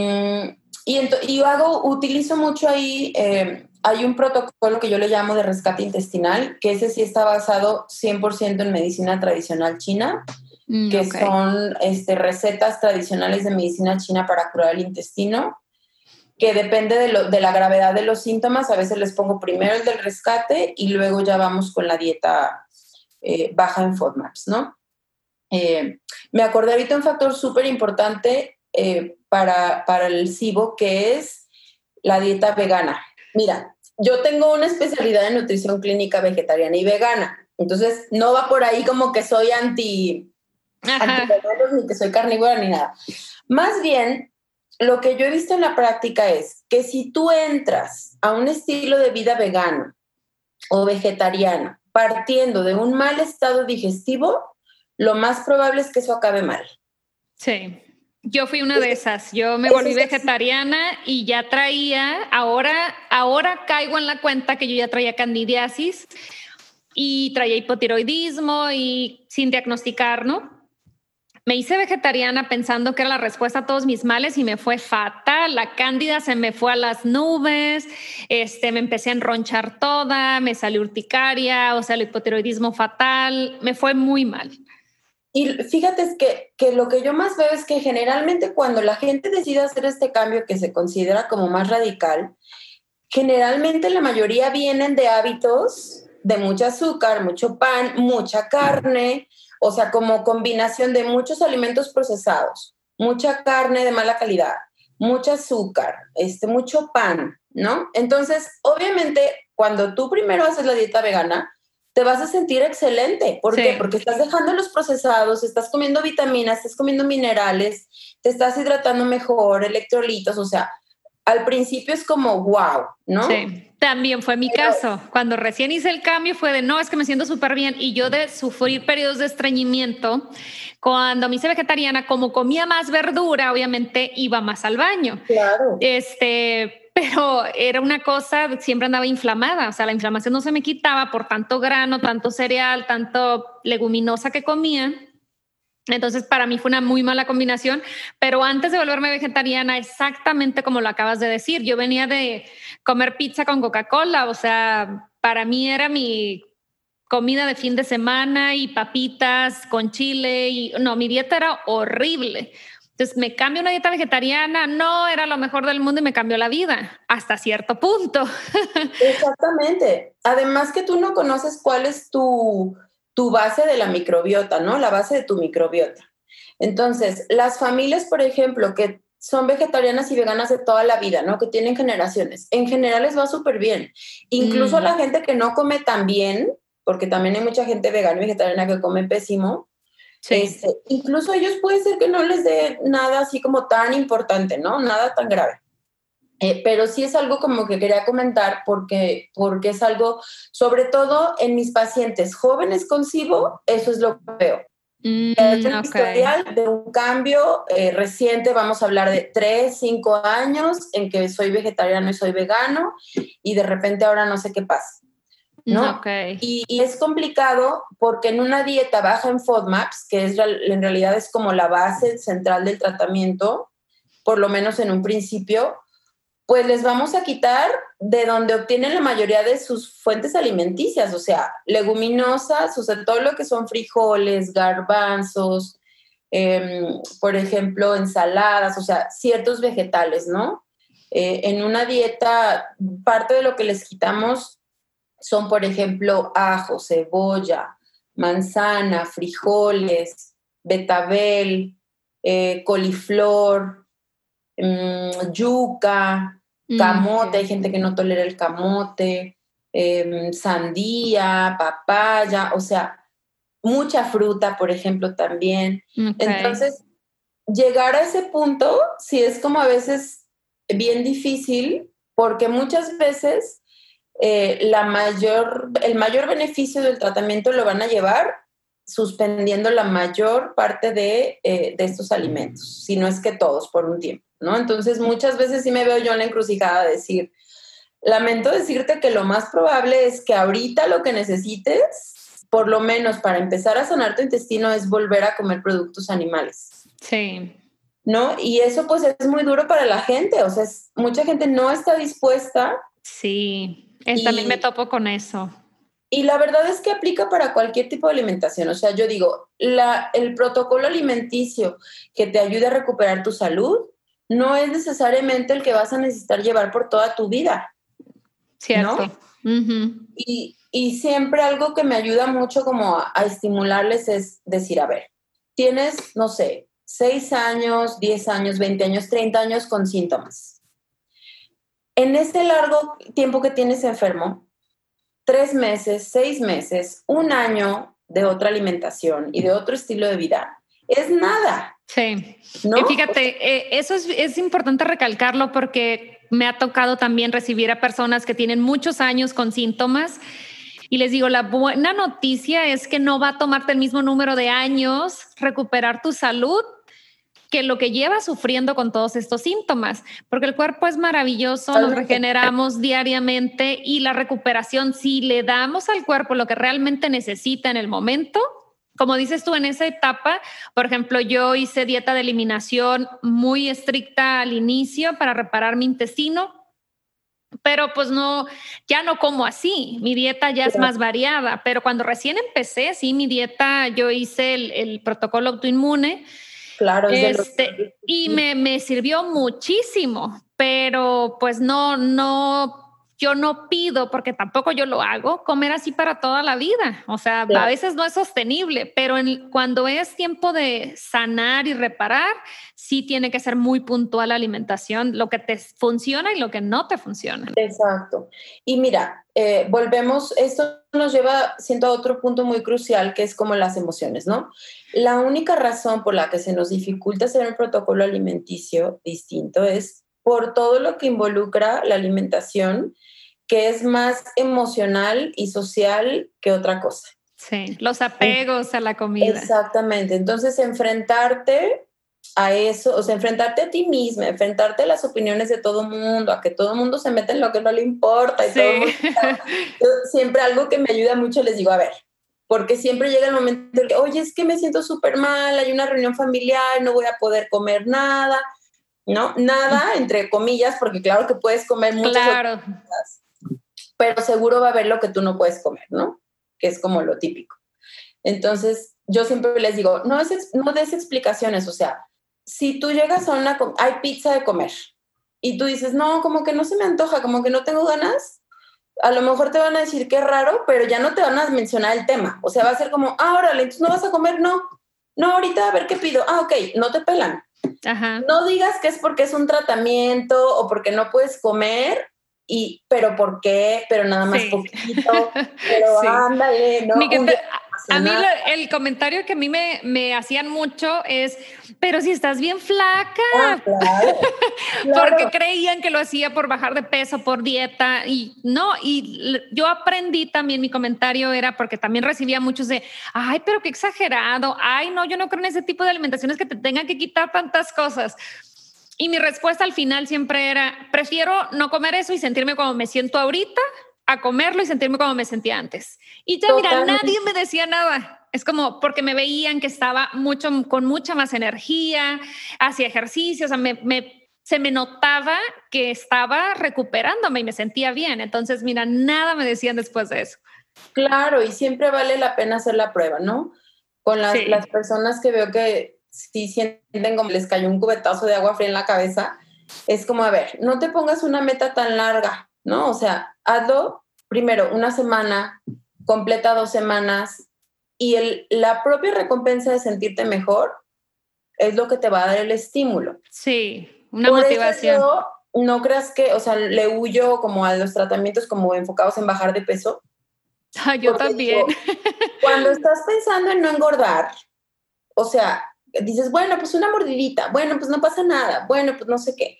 y, y, hago, utilizo mucho ahí, eh, hay un protocolo que yo le llamo de rescate intestinal, que ese sí está basado 100% en medicina tradicional china, mm, que son este, recetas tradicionales de medicina china para curar el intestino, que depende de, lo, de la gravedad de los síntomas. A veces les pongo primero el del rescate y luego ya vamos con la dieta eh, baja en FODMAPs, ¿no? Eh, me acordé ahorita un factor súper importante eh, para, para el SIBO, que es la dieta vegana. Mira, yo tengo una especialidad en nutrición clínica vegetariana y vegana, entonces no va por ahí como que soy anti, anti ni que soy carnívora ni nada. Más bien, lo que yo he visto en la práctica es que si tú entras a un estilo de vida vegano o vegetariano partiendo de un mal estado digestivo, lo más probable es que eso acabe mal. Sí. Yo fui una de esas. Yo me volví vegetariana y ya traía, ahora, ahora caigo en la cuenta que yo ya traía candidiasis y traía hipotiroidismo y sin diagnosticar, ¿no? Me hice vegetariana pensando que era la respuesta a todos mis males y me fue fatal. La cándida se me fue a las nubes, este, me empecé a enronchar toda, me salió urticaria, o sea, el hipotiroidismo fatal, me fue muy mal. Y fíjate que, que lo que yo más veo es que generalmente cuando la gente decide hacer este cambio que se considera como más radical, generalmente la mayoría vienen de hábitos de mucho azúcar, mucho pan, mucha carne, o sea, como combinación de muchos alimentos procesados, mucha carne de mala calidad, mucho azúcar, este, mucho pan, ¿no? Entonces, obviamente, cuando tú primero haces la dieta vegana, te vas a sentir excelente. ¿Por qué? Porque estás dejando los procesados, estás comiendo vitaminas, estás comiendo minerales, te estás hidratando mejor, electrolitos, o sea, al principio es como wow, ¿no? Sí, también fue mi caso. Cuando recién hice el cambio fue de no, es que me siento súper bien y yo de sufrir periodos de estreñimiento, cuando me hice vegetariana, como comía más verdura, obviamente iba más al baño. Claro. Este, pero era una cosa, siempre andaba inflamada, o sea, la inflamación no se me quitaba por tanto grano, tanto cereal, tanto leguminosa que comía. Entonces, para mí fue una muy mala combinación, pero antes de volverme vegetariana, exactamente como lo acabas de decir, yo venía de comer pizza con Coca-Cola, o sea, para mí era mi comida de fin de semana y papitas con chile y no, mi dieta era horrible. Entonces me cambio una dieta vegetariana, no era lo mejor del mundo y me cambió la vida hasta cierto punto. Exactamente. Además que tú no conoces cuál es tu, tu base de la microbiota, ¿no? La base de tu microbiota. Entonces, las familias, por ejemplo, que son vegetarianas y veganas de toda la vida, ¿no? Que tienen generaciones. En general les va súper bien. Incluso Mm. la gente que no come tan bien, porque también hay mucha gente vegana y vegetariana que come pésimo, Sí. este, incluso ellos puede ser que no les dé nada así como tan importante, ¿no? Nada tan grave. Eh, pero sí es algo como que quería comentar porque, porque es algo, sobre todo en mis pacientes jóvenes con SIBO, eso es lo que veo. Mm, Es un ok. historial de un cambio eh, reciente, vamos a hablar de tres, cinco años en que soy vegetariano y soy vegano y de repente ahora no sé qué pasa. ¿No? Ok. Y, y es complicado porque en una dieta baja en FODMAPs, que es, en realidad es como la base central del tratamiento, por lo menos en un principio, pues les vamos a quitar de donde obtienen la mayoría de sus fuentes alimenticias, o sea, leguminosas, o sea, todo lo que son frijoles, garbanzos, em, por ejemplo, ensaladas, o sea, ciertos vegetales, ¿no? Eh, en una dieta, parte de lo que les quitamos son, por ejemplo, ajo, cebolla, manzana, frijoles, betabel, eh, coliflor, mm, yuca, Mm, camote, hay gente que no tolera el camote, em, sandía, papaya, o sea, mucha fruta, por ejemplo, también. Entonces, llegar a ese punto sí es como a veces bien difícil porque muchas veces eh, la mayor, el mayor beneficio del tratamiento lo van a llevar suspendiendo la mayor parte de, eh, de estos alimentos, si no es que todos por un tiempo, ¿no? Entonces muchas veces sí me veo yo en la encrucijada de decir, lamento decirte que lo más probable es que ahorita lo que necesites, por lo menos para empezar a sanar tu intestino, es volver a comer productos animales. Sí. ¿no? Y eso pues es muy duro para la gente, o sea, es- mucha gente no está dispuesta Sí. Es- Y- También me topo con eso. y la verdad es que aplica para cualquier tipo de alimentación, o sea, yo digo, la, el protocolo alimenticio que te ayude a recuperar tu salud no es necesariamente el que vas a necesitar llevar por toda tu vida. Cierto. Y siempre algo que me ayuda mucho como a, a estimularles es decir, a ver, tienes, no sé, 6 años, 10 años, 20 años, 30 años con síntomas. En este largo tiempo que tienes enfermo, tres meses, seis meses, un año de otra alimentación y de otro estilo de vida, es nada, Sí. ¿no? Y fíjate, eh, eso es, es importante recalcarlo porque me ha tocado también recibir a personas que tienen muchos años con síntomas y les digo, la buena noticia es que no va a tomarte el mismo número de años recuperar tu salud que lo que lleva sufriendo con todos estos síntomas, porque el cuerpo es maravilloso, nos regeneramos diariamente y la recuperación, si le damos al cuerpo lo que realmente necesita en el momento, como dices tú, en esa etapa, por ejemplo, yo hice dieta de eliminación muy estricta al inicio para reparar mi intestino, pero pues no, ya no como así, mi dieta ya es más variada, pero cuando recién empecé, sí, mi dieta, yo hice el, el protocolo autoinmune Claro, es de los- este, y me, me sirvió muchísimo, pero pues no, no, yo no pido, porque tampoco yo lo hago, comer así para toda la vida. O sea, a veces no es sostenible, pero en- cuando es tiempo de sanar y reparar, sí tiene que ser muy puntual la alimentación, lo que te funciona y lo que no te funciona. Exacto. Y mira, eh, volvemos, esto nos lleva, siento, a otro punto muy crucial, que es como las emociones, ¿no? La única razón por la que se nos dificulta hacer un protocolo alimenticio distinto es por todo lo que involucra la alimentación, que es más emocional y social que otra cosa. Sí, los apegos a la comida. Exactamente. Entonces, enfrentarte a eso, o sea, enfrentarte a ti misma, enfrentarte a las opiniones de todo mundo, a que todo mundo se meta en lo que no le importa y Sí. todo mundo- Yo siempre algo que me ayuda mucho les digo, a ver, porque siempre llega el momento en que, oye, es que me siento súper mal, hay una reunión familiar, no voy a poder comer nada, ¿no? Nada, entre comillas, porque claro que puedes comer muchas Claro. pero seguro va a haber lo que tú no puedes comer, ¿no? que es como lo típico. Entonces, yo siempre les digo, no, es, no des explicaciones, o sea, si tú llegas a una, hay pizza de comer y tú dices, no, como que no se me antoja, como que no tengo ganas, a lo mejor te van a decir que es raro, pero ya no te van a mencionar el tema. O sea, va a ser como, ah, órale, entonces no vas a comer, no. No, ahorita a ver qué pido. Ah, ok, no te pelan. No digas que es porque es un tratamiento o porque no puedes comer, y pero por qué, pero nada más poquito, pero ándale, ¿no? A mí el comentario que a mí me, me, hacían mucho es, pero si estás bien flaca, ah, porque creían que lo hacía por bajar de peso, por dieta, y no, y yo aprendí también, mi comentario era porque también recibía muchos de, ay, pero qué exagerado, ay, no, yo no creo en ese tipo de alimentaciones que te tengan que quitar tantas cosas. Y mi respuesta al final siempre era, prefiero no comer eso y sentirme como me siento ahorita a comerlo y sentirme como me sentía antes. Y ya, mira, nadie me decía nada. Es como porque me veían que estaba mucho, con mucha más energía, hacía ejercicio, o sea, me, se me notaba que estaba recuperándome y me sentía bien. Entonces, mira, nada me decían después de eso. Claro, y siempre vale la pena hacer la prueba, ¿no? Con las, las personas que veo que si sienten como les cayó un cubetazo de agua fría en la cabeza, es como, a ver, no te pongas una meta tan larga, ¿no? O sea, hazlo primero una semana, completa dos semanas y el, la propia recompensa de sentirte mejor es lo que te va a dar el estímulo. Sí, una motivación. no creas que, o sea, le huyo como a los tratamientos como enfocados en bajar de peso. Ah, yo también. cuando estás pensando en no engordar, o sea, dices, bueno, pues una mordidita, bueno, pues no pasa nada, bueno, pues no sé qué.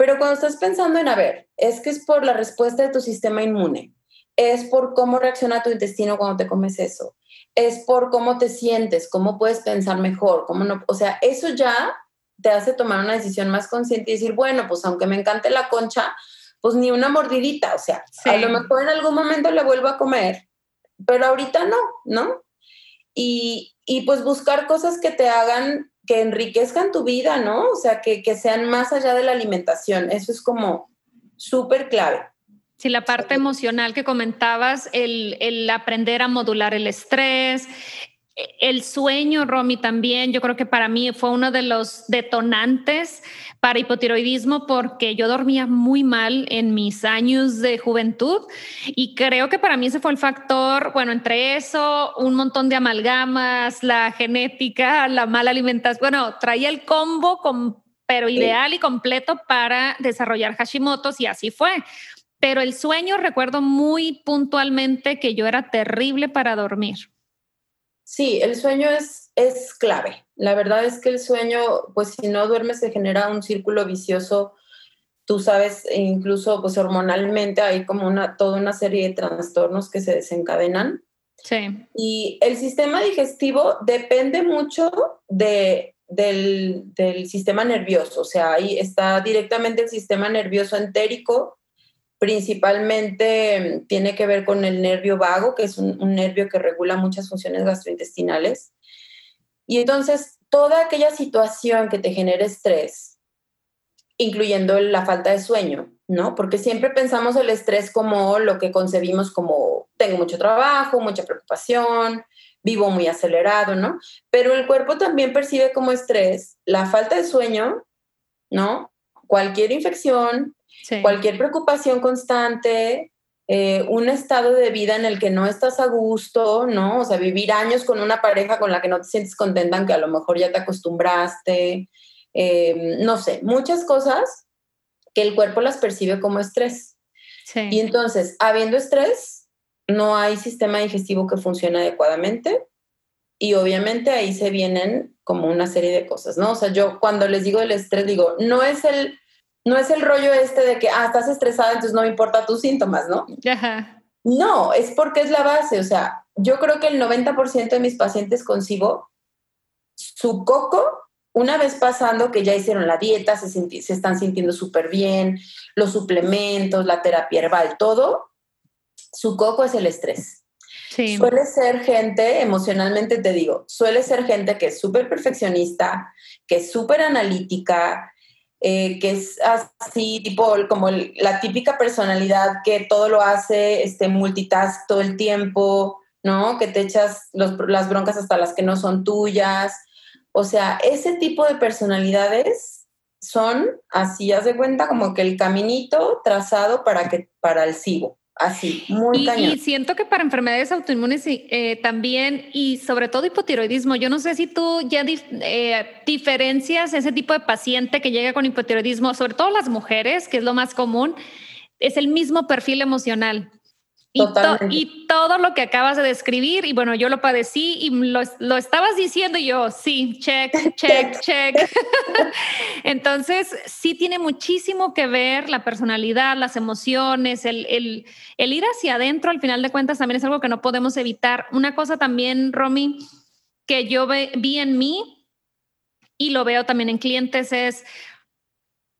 Pero cuando estás pensando en, a ver, es que es por la respuesta de tu sistema inmune, es por cómo reacciona tu intestino cuando te comes eso, es por cómo te sientes, cómo puedes pensar mejor, cómo no, o sea, eso ya te hace tomar una decisión más consciente y decir, bueno, pues aunque me encante la concha, pues ni una mordidita, o sea, a lo mejor en algún momento le vuelvo a comer, pero ahorita no, ¿no? Y, y pues buscar cosas que te hagan que enriquezcan tu vida, ¿no? O sea, que, sean más allá de la alimentación. Eso es como súper clave. Sí, la parte emocional que comentabas, el, el, aprender a modular el estrés, el sueño, Romy, también, yo creo que para mí fue uno de los detonantes para hipotiroidismo porque yo dormía muy mal en mis años de juventud y creo que para mí ese fue el factor, bueno, entre eso, un montón de amalgamas, la genética, la mala alimentación, bueno, traía el combo con, pero ideal y completo para desarrollar Hashimoto's y así fue. Pero el sueño recuerdo muy puntualmente que yo era terrible para dormir. Sí, el sueño es, es clave. La verdad es que el sueño, pues si no duermes se genera un círculo vicioso. Tú sabes, e incluso pues hormonalmente hay como una, toda una serie de trastornos que se desencadenan. Sí. Y el sistema digestivo depende mucho de, del, del sistema nervioso. O sea, ahí está directamente el sistema nervioso entérico principalmente tiene que ver con el nervio vago, que es un, nervio que regula muchas funciones gastrointestinales. Y entonces, toda aquella situación que te genere estrés, incluyendo la falta de sueño, ¿no? Porque siempre pensamos el estrés como lo que concebimos como tengo mucho trabajo, mucha preocupación, vivo muy acelerado, ¿no? Pero el cuerpo también percibe como estrés la falta de sueño, ¿no? Cualquier infección, Cualquier preocupación constante, eh, un estado de vida en el que no estás a gusto, ¿no? O sea, vivir años con una pareja con la que no te sientes contenta, aunque a lo mejor ya te acostumbraste, eh, no sé, muchas cosas que el cuerpo las percibe como estrés. Y entonces, habiendo estrés, no hay sistema digestivo que funcione adecuadamente y obviamente ahí se vienen como una serie de cosas, ¿no? O sea, yo cuando les digo el estrés, digo, no es el no es el rollo este de que, ah, estás estresada, entonces no me importa tus síntomas, ¿no? No, es porque es la base. O sea, yo creo que el 90% de mis pacientes concibo su coco, una vez pasando que ya hicieron la dieta, se, se están sintiendo súper bien, los suplementos, la terapia herbal, todo, su coco es el estrés. Sí. Suele ser gente, emocionalmente te digo, suele ser gente que es súper perfeccionista, que es súper analítica, eh, que es así, tipo como la típica personalidad que todo lo hace, este, multitask todo el tiempo, ¿no? Que te echas las broncas hasta las que no son tuyas. O sea, ese tipo de personalidades son, así haz de cuenta, como que el caminito trazado para, que, para el SIBO. Así, muy y, y siento que para enfermedades autoinmunes eh, también, y sobre todo hipotiroidismo, yo no sé si tú ya eh, diferencias ese tipo de paciente que llega con hipotiroidismo, sobre todo las mujeres, que es lo más común, es el mismo perfil emocional. Y, todo lo que acabas de describir, y bueno, yo lo padecí y lo, lo estabas diciendo y yo, sí, check, check, check. Entonces, sí tiene muchísimo que ver la personalidad, las emociones, el, el, el, ir hacia adentro, al final de cuentas, también es algo que no podemos evitar. Una cosa también, Romy, que yo vi en mí y lo veo también en clientes es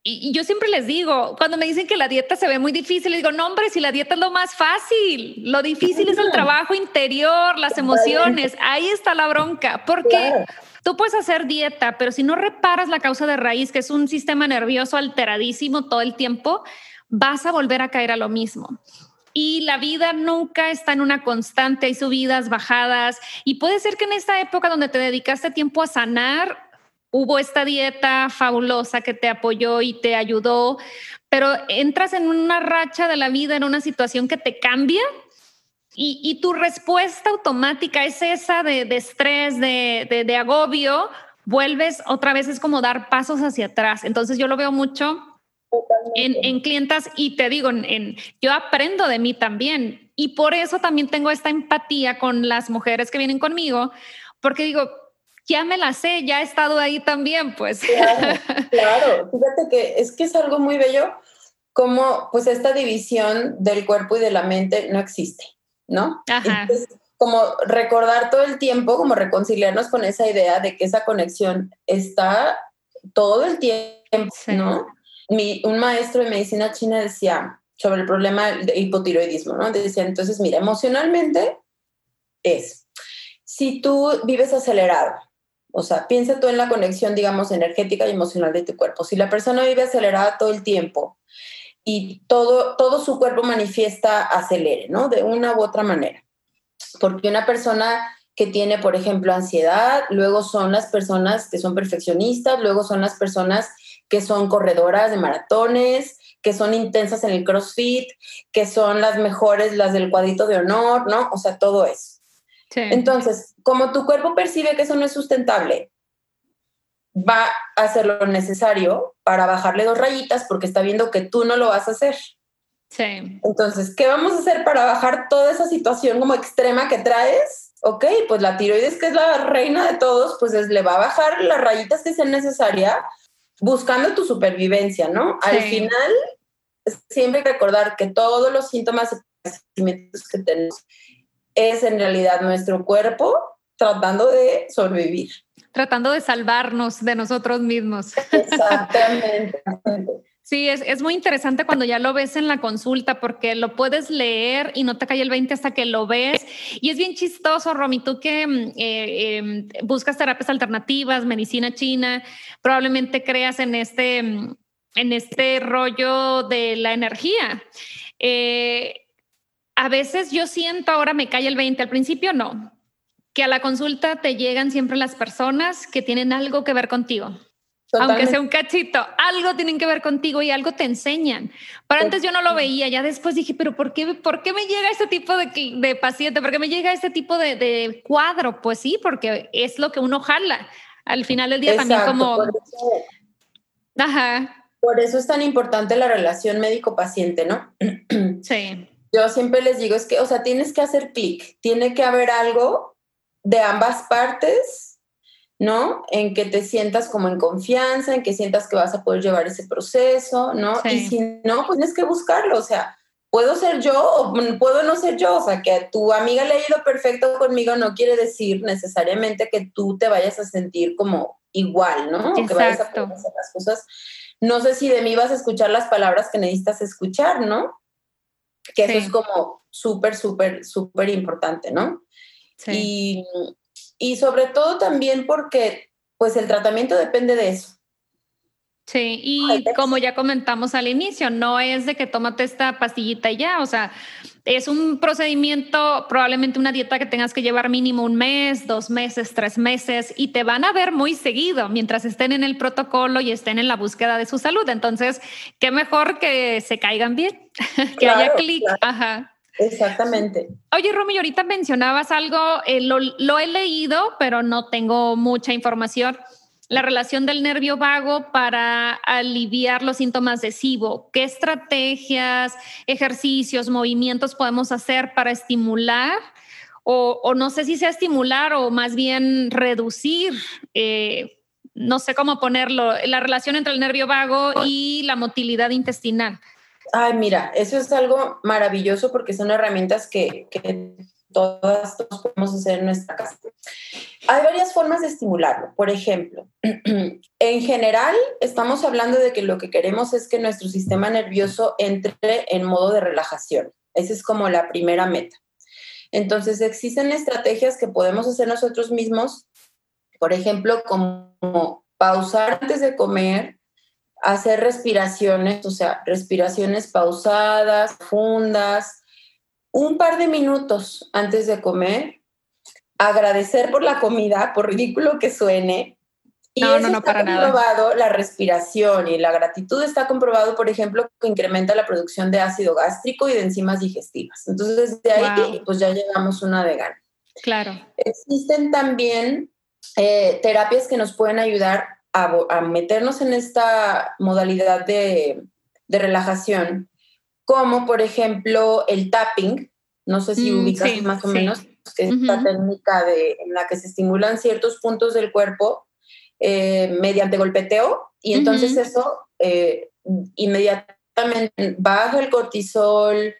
y, yo siempre les digo, cuando me dicen que la dieta se ve muy difícil, les digo, no, hombre, si la dieta es lo más fácil, lo difícil es el trabajo interior, las emociones, ahí está la bronca, porque tú puedes hacer dieta, pero si no reparas la causa de raíz, que es un sistema nervioso alteradísimo todo el tiempo, vas a volver a caer a lo mismo. Y la vida nunca está en una constante, hay subidas, bajadas, y puede ser que en esta época donde te dedicaste tiempo a sanar, hubo esta dieta fabulosa que te apoyó y te ayudó, pero entras en una racha de la vida, en una situación que te cambia y, tu respuesta automática es esa de, estrés, de, de, agobio, vuelves otra vez, es como dar pasos hacia atrás. Entonces yo lo veo mucho en, en, clientas y te digo, en, yo aprendo de mí también y por eso también tengo esta empatía con las mujeres que vienen conmigo, porque digo, ya me la sé, ya he estado ahí también, pues. Claro, fíjate que es que es algo muy bello como pues esta división del cuerpo y de la mente no existe, ¿no? Ajá. como recordar todo el tiempo, como reconciliarnos con esa idea de que esa conexión está todo el tiempo, ¿no? Mi, un maestro de medicina china decía sobre el problema de hipotiroidismo, ¿no? Decía, entonces, mira, emocionalmente es, si tú vives acelerado, o sea, piensa tú en la conexión, digamos, energética y emocional de tu cuerpo. Si la persona vive acelerada todo el tiempo y todo, todo su cuerpo manifiesta acelere, ¿no? De una u otra manera. Porque una persona que tiene, por ejemplo, ansiedad, luego son las personas que son perfeccionistas, luego son las personas que son corredoras de maratones, que son intensas en el CrossFit, que son las mejores, las del cuadrito de honor, ¿no? O sea, todo eso. Entonces, como tu cuerpo percibe que eso no es sustentable, va a hacer lo necesario para bajarle dos rayitas porque está viendo que tú no lo vas a hacer. Sí. Entonces, ¿qué vamos a hacer para bajar toda esa situación como extrema que traes? Ok, pues la tiroides, que es la reina de todos, pues le va a bajar las rayitas que sean necesarias buscando tu supervivencia, ¿no? Al final, siempre recordar que todos los síntomas que tenemos es en realidad nuestro cuerpo tratando de sobrevivir. Tratando de salvarnos de nosotros mismos. Exactamente. Sí, es, es, muy interesante cuando ya lo ves en la consulta porque lo puedes leer y no te cae el 20 hasta que lo ves. Y es bien chistoso, Romy, tú que mm, eh, em, buscas terapias alternativas, medicina china, probablemente creas en este, mm, en este rollo de la energía. Eh, a veces yo siento ahora me cae el 20, al principio no, que a la consulta te llegan siempre las personas que tienen algo que ver contigo. Aunque sea un cachito, algo tienen que ver contigo y algo te enseñan. Pero antes yo no lo veía, ya después dije, pero ¿por qué, por qué me llega este tipo de, de paciente? ¿Por qué me llega este tipo de, de, cuadro? Pues sí, porque es lo que uno jala. Al final del día también como... Por eso, Ajá. Por eso es tan importante la relación médico-paciente, ¿no? Sí yo siempre les digo, es que, o sea, tienes que hacer clic, tiene que haber algo de ambas partes, ¿no? En que te sientas como en confianza, en que sientas que vas a poder llevar ese proceso, ¿no? Y si no, pues tienes que buscarlo, o sea, puedo ser yo o puedo no ser yo, o sea, que a tu amiga le ha ido perfecto conmigo no quiere decir necesariamente que tú te vayas a sentir como igual, ¿no? Exacto. que vayas a hacer las cosas. No sé si de mí vas a escuchar las palabras que necesitas escuchar, ¿no? Que eso es como súper, súper, súper importante, ¿no? Sí. Y, sobre todo también porque pues el tratamiento depende de eso. Sí, y como ya comentamos al inicio, no es de que tómate esta pastillita y ya, o sea, es un procedimiento, probablemente una dieta que tengas que llevar mínimo un mes, dos meses, tres meses y te van a ver muy seguido mientras estén en el protocolo y estén en la búsqueda de su salud. Entonces, qué mejor que se caigan bien, que haya clic. Ajá. Exactamente. Oye, Romy, ahorita mencionabas algo, eh, lo, lo, he leído, pero no tengo mucha información. La relación del nervio vago para aliviar los síntomas de SIBO. ¿Qué estrategias, ejercicios, movimientos podemos hacer para estimular? O, no sé si sea estimular o más bien reducir, eh, no sé cómo ponerlo, la relación entre el nervio vago y la motilidad intestinal. Ay, mira, eso es algo maravilloso porque son herramientas que, todas todos podemos hacer en nuestra casa. Hay varias formas de estimularlo. Por ejemplo, en general estamos hablando de que lo que queremos es que nuestro sistema nervioso entre en modo de relajación. Esa es como la primera meta. Entonces, existen estrategias que podemos hacer nosotros mismos, por ejemplo, como pausar antes de comer, hacer respiraciones, o sea, respiraciones pausadas, fundas, un par de minutos antes de comer, agradecer por la comida, por ridículo que suene. Y no, no, no, para comprobado la respiración y la gratitud está comprobado, por ejemplo, que incrementa la producción de ácido gástrico y de enzimas digestivas. Entonces, de ahí, pues ya llegamos una vegana. Claro. Existen también eh, terapias que nos pueden ayudar a, meternos en esta modalidad de, relajación, como por ejemplo el tapping, no sé si mm, ubicas más o menos, que es esta técnica de, en la que se estimulan ciertos puntos del cuerpo eh, mediante golpeteo y entonces eso eh, inmediatamente baja el cortisol,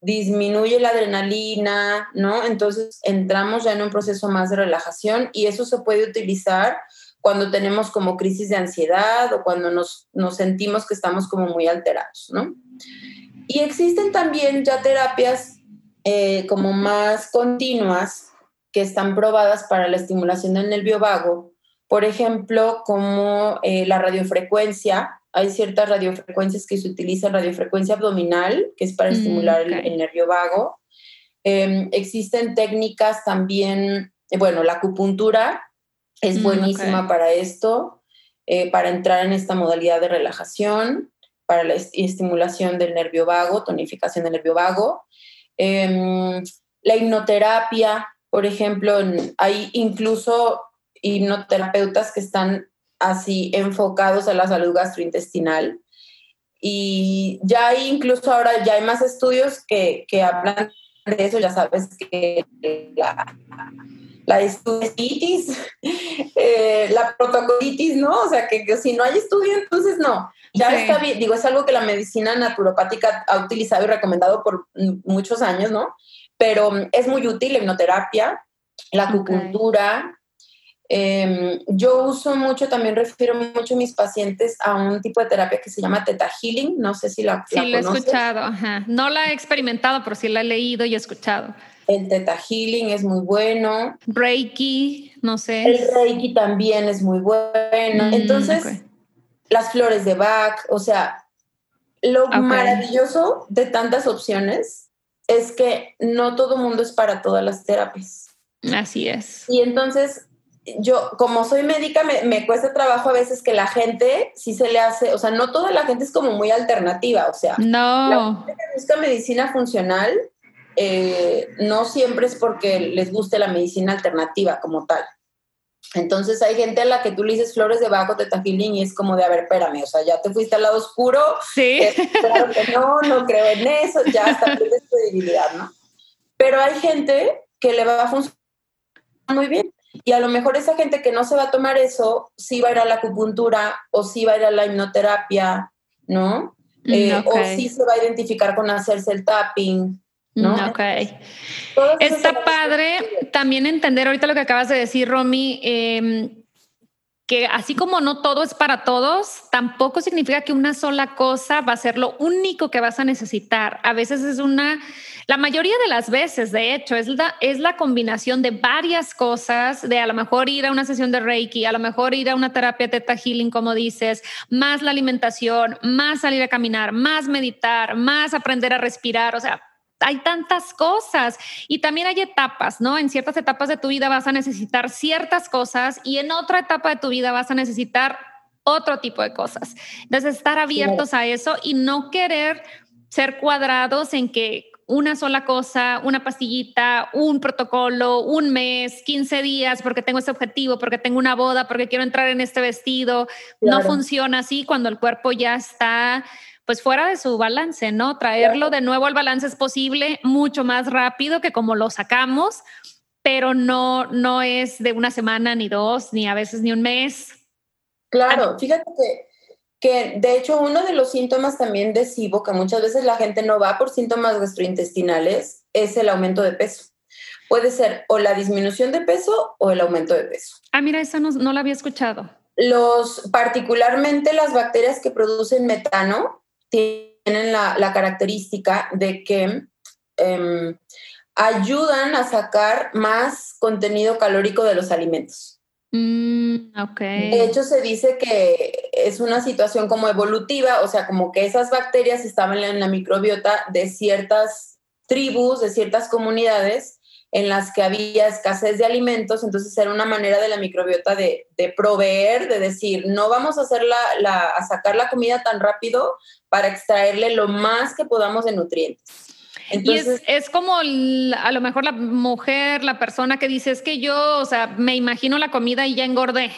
disminuye la adrenalina, ¿no? Entonces entramos ya en un proceso más de relajación y eso se puede utilizar cuando tenemos como crisis de ansiedad o cuando nos, sentimos que estamos como muy alterados, ¿no? Y existen también ya terapias eh, como más continuas que están probadas para la estimulación del nervio vago, por ejemplo, como eh, la radiofrecuencia. Hay ciertas radiofrecuencias que se utilizan, radiofrecuencia abdominal, que es para mm, estimular el, nervio vago. Em, existen técnicas también, eh, bueno, la acupuntura, es mm, buenísima para esto, eh, para entrar en esta modalidad de relajación, para la estimulación del nervio vago, tonificación del nervio vago. Em, la hipnoterapia, por ejemplo, hay incluso hipnoterapeutas que están así enfocados a la salud gastrointestinal. Y ya hay incluso ahora, ya hay más estudios que, que hablan de eso, ya sabes que la, la eh, la protocolitis, ¿no? O sea, que, si no hay estudio, entonces no. Ya está bien, digo, es algo que la medicina naturopática ha utilizado y recomendado por muchos años, ¿no? Pero mm, es muy útil la hipnoterapia, la acupuntura. Em, yo uso mucho, también refiero mucho a mis pacientes a un tipo de terapia que se llama Theta Healing. No sé si la, sí, la, he escuchado. Ajá. No la he experimentado, pero sí la he leído y he escuchado. El Theta Healing es muy bueno. Reiki, no sé. El Reiki también es muy bueno. Mm, Entonces, las flores de Bach, o sea, lo maravilloso de tantas opciones es que no todo mundo es para todas las terapias. Así es. Y entonces, yo, como soy médica, me, cuesta trabajo a veces que la gente sí se le hace, o sea, no toda la gente es como muy alternativa, o sea, no. la gente que busca medicina funcional eh, no siempre es porque les guste la medicina alternativa como tal. Entonces hay gente a la que tú le dices flores de bajo de healing y es como de, a ver, espérame, o sea, ya te fuiste al lado oscuro. Sí. Eh, claro que no, no creo en eso, ya hasta pierdes credibilidad, ¿no? Pero hay gente que le va a funcionar muy bien. Y a lo mejor esa gente que no se va a tomar eso, sí va a ir a la acupuntura o sí va a ir a la hipnoterapia, ¿no? Mm, eh, o sí se va a identificar con hacerse el tapping, ¿no? Ok. Está padre también entender ahorita lo que acabas de decir, Romy, em, que así como no todo es para todos, tampoco significa que una sola cosa va a ser lo único que vas a necesitar. A veces es una, la mayoría de las veces, de hecho, es la, es la combinación de varias cosas, de a lo mejor ir a una sesión de Reiki, a lo mejor ir a una terapia Teta Healing, como dices, más la alimentación, más salir a caminar, más meditar, más aprender a respirar, o sea, hay tantas cosas y también hay etapas, ¿no? En ciertas etapas de tu vida vas a necesitar ciertas cosas y en otra etapa de tu vida vas a necesitar otro tipo de cosas. Entonces, estar abiertos a eso y no querer ser cuadrados en que una sola cosa, una pastillita, un protocolo, un mes, 15 días, porque tengo ese objetivo, porque tengo una boda, porque quiero entrar en este vestido. No funciona así cuando el cuerpo ya está pues fuera de su balance, ¿no? Traerlo de nuevo al balance es posible mucho más rápido que como lo sacamos, pero no, no es de una semana ni dos, ni a veces ni un mes. Claro, fíjate que que de hecho uno de los síntomas también de SIBO, que muchas veces la gente no va por síntomas gastrointestinales, es el aumento de peso. Puede ser o la disminución de peso o el aumento de peso. Ah, mira, esa no, no la había escuchado. Los, particularmente las bacterias que producen metano tienen la, la característica de que em, ayudan a sacar más contenido calórico de los alimentos. Mm, okay. De hecho, se dice que es una situación como evolutiva, o sea, como que esas bacterias estaban en la microbiota de ciertas tribus, de ciertas comunidades en las que había escasez de alimentos, entonces era una manera de la microbiota de, de proveer, de decir, no vamos a, hacer la, a sacar la comida tan rápido para extraerle lo más que podamos de nutrientes y es, como a lo mejor la mujer, la persona que dice, es que yo, o sea, me imagino la comida y ya engordé.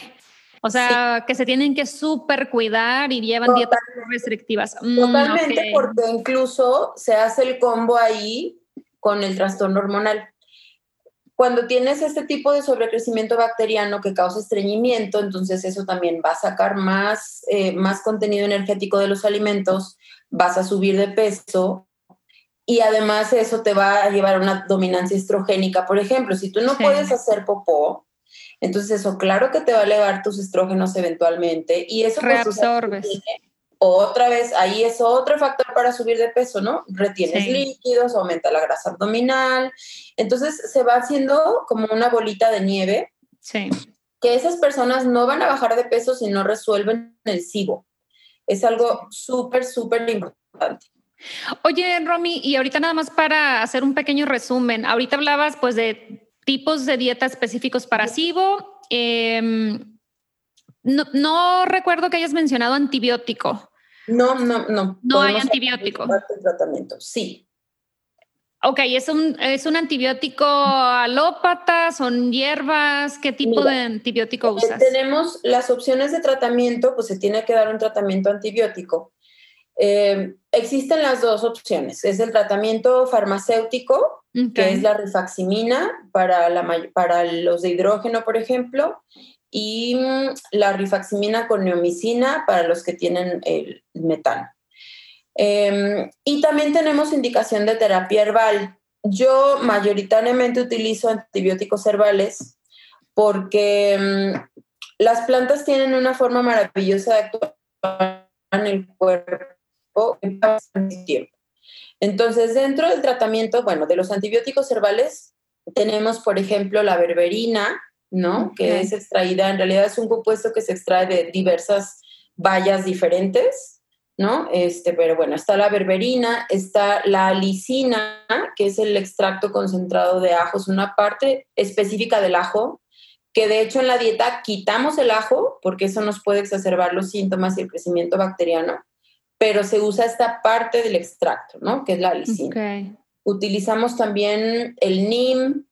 O sea, que se tienen que súper cuidar y llevan dietas restrictivas. Mm, Totalmente, porque incluso se hace el combo ahí con el trastorno hormonal. Cuando tienes este tipo de sobrecrecimiento bacteriano que causa estreñimiento, entonces eso también va a sacar más, eh, más contenido energético de los alimentos, vas a subir de peso y además eso te va a llevar a una dominancia estrogénica. Por ejemplo, si tú no puedes hacer popó, entonces eso claro que te va a elevar tus estrógenos eventualmente y eso pues, reabsorbes. Otra vez, ahí es otro factor para subir de peso, ¿no? Retienes líquidos, aumenta la grasa abdominal. Entonces se va haciendo como una bolita de nieve. Sí. Que esas personas no van a bajar de peso si no resuelven el SIBO. Es algo súper, súper importante. Oye, Romy, y ahorita nada más para hacer un pequeño resumen, ahorita hablabas pues de tipos de dieta específicos para SIBO. Em, no, recuerdo que hayas mencionado antibiótico. No, no, no. No hay antibiótico. Tratamiento, sí. Ok, ¿es un, ¿es un antibiótico alópata? ¿Son hierbas? ¿Qué tipo de antibiótico eh, usas? tenemos las opciones de tratamiento, pues se tiene que dar un tratamiento antibiótico. Eh, existen las dos opciones. Es el tratamiento farmacéutico, que es la rifaximina para, la, para los de hidrógeno, por ejemplo, y mm, la rifaximina con neomicina para los que tienen el metano. Em, y también tenemos indicación de terapia herbal. Yo mayoritariamente utilizo antibióticos herbales porque mm, las plantas tienen una forma maravillosa de actuar en el cuerpo tiempo. Entonces, dentro del tratamiento, bueno, de los antibióticos herbales, tenemos, por ejemplo, la berberina, ¿no? Que es extraída, en realidad es un compuesto que se extrae de diversas bayas diferentes, ¿no? Este, pero bueno, está la berberina, está la alicina, que es el extracto concentrado de ajo, es una parte específica del ajo, que de hecho en la dieta quitamos el ajo porque eso nos puede exacerbar los síntomas y el crecimiento bacteriano pero se usa esta parte del extracto, ¿no? Que es la lisina. Utilizamos también el NIM,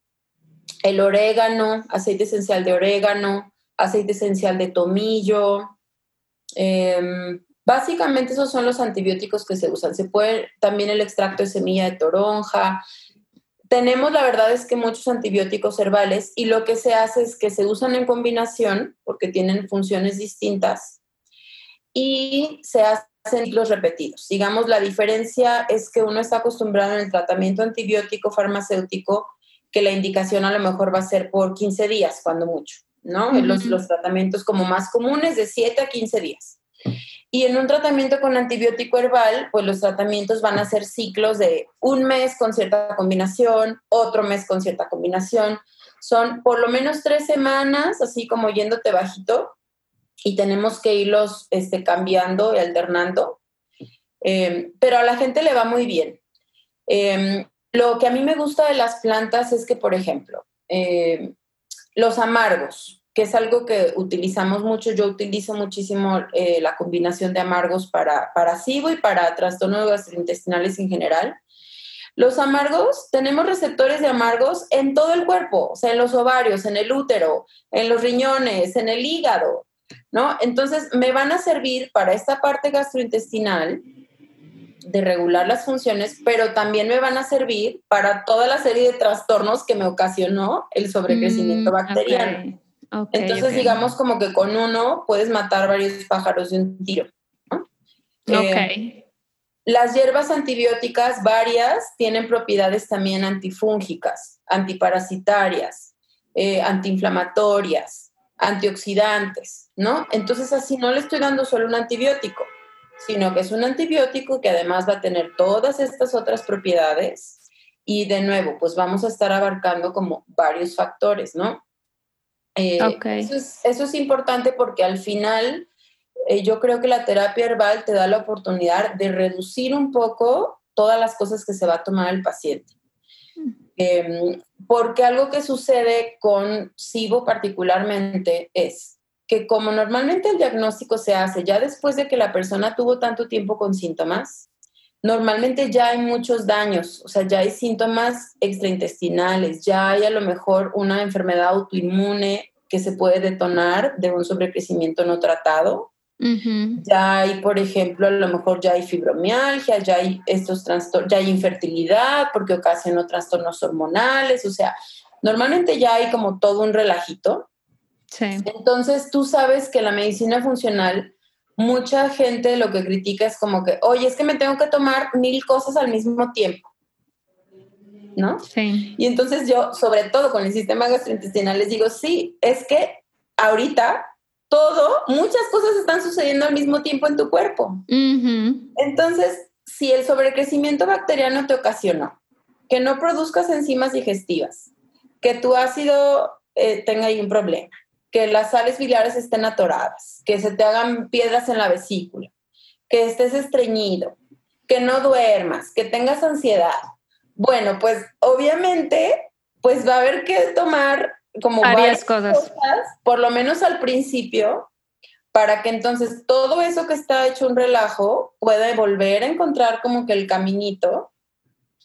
el orégano, aceite esencial de orégano, aceite esencial de tomillo. Em, básicamente esos son los antibióticos que se usan. Se puede también el extracto de semilla de toronja. Tenemos, la verdad es que muchos antibióticos herbales y lo que se hace es que se usan en combinación porque tienen funciones distintas y se hace ciclos repetidos. Digamos, la diferencia es que uno está acostumbrado en el tratamiento antibiótico farmacéutico que la indicación a lo mejor va a ser por 15 días, cuando mucho, ¿no? los, los tratamientos como más comunes de 7 a 15 días. Y en un tratamiento con antibiótico herbal, pues los tratamientos van a ser ciclos de un mes con cierta combinación, otro mes con cierta combinación. Son por lo menos tres semanas, así como yéndote bajito, y tenemos que irlos este, cambiando y alternando. Em, pero a la gente le va muy bien. Em, lo que a mí me gusta de las plantas es que, por ejemplo, eh, los amargos, que es algo que utilizamos mucho, yo utilizo muchísimo eh, la combinación de amargos para, para SIBO y para trastornos gastrointestinales en general. Los amargos, tenemos receptores de amargos en todo el cuerpo, o sea, en los ovarios, en el útero, en los riñones, en el hígado, ¿no? Entonces, me van a servir para esta parte gastrointestinal de regular las funciones, pero también me van a servir para toda la serie de trastornos que me ocasionó el sobrecrecimiento mm, bacteriano. Entonces, digamos como que con uno puedes matar varios pájaros de un tiro. Eh, las hierbas antibióticas varias tienen propiedades también antifúngicas, antiparasitarias, eh, antiinflamatorias, antioxidantes, ¿no? Entonces así no le estoy dando solo un antibiótico, sino que es un antibiótico que además va a tener todas estas otras propiedades y de nuevo, pues vamos a estar abarcando como varios factores, ¿no? Eh, eso, es, importante porque al final eh, yo creo que la terapia herbal te da la oportunidad de reducir un poco todas las cosas que se va a tomar el paciente. Em, porque algo que sucede con SIBO particularmente es que como normalmente el diagnóstico se hace ya después de que la persona tuvo tanto tiempo con síntomas, normalmente ya hay muchos daños, o sea, ya hay síntomas extraintestinales, ya hay a lo mejor una enfermedad autoinmune que se puede detonar de un sobrecrecimiento no tratado. Ya hay, por ejemplo, a lo mejor ya hay fibromialgia, ya hay estos trastornos, ya hay infertilidad porque ocasionó trastornos hormonales, o sea, normalmente ya hay como todo un relajito. Entonces tú sabes que la medicina funcional, mucha gente lo que critica es como que, oye, es que me tengo que tomar mil cosas al mismo tiempo. ¿No? Sí. Y entonces yo, sobre todo con el sistema gastrointestinal, les digo, sí, es que ahorita todo, muchas cosas están sucediendo al mismo tiempo en tu cuerpo. Entonces, si el sobrecrecimiento bacteriano te ocasionó que no produzcas enzimas digestivas, que tu ácido eh, tenga ahí un problema, que las sales biliares estén atoradas, que se te hagan piedras en la vesícula, que estés estreñido, que no duermas, que tengas ansiedad. Bueno, pues obviamente, pues va a haber que tomar como varias, cosas. por lo menos al principio, para que entonces todo eso que está hecho un relajo pueda volver a encontrar como que el caminito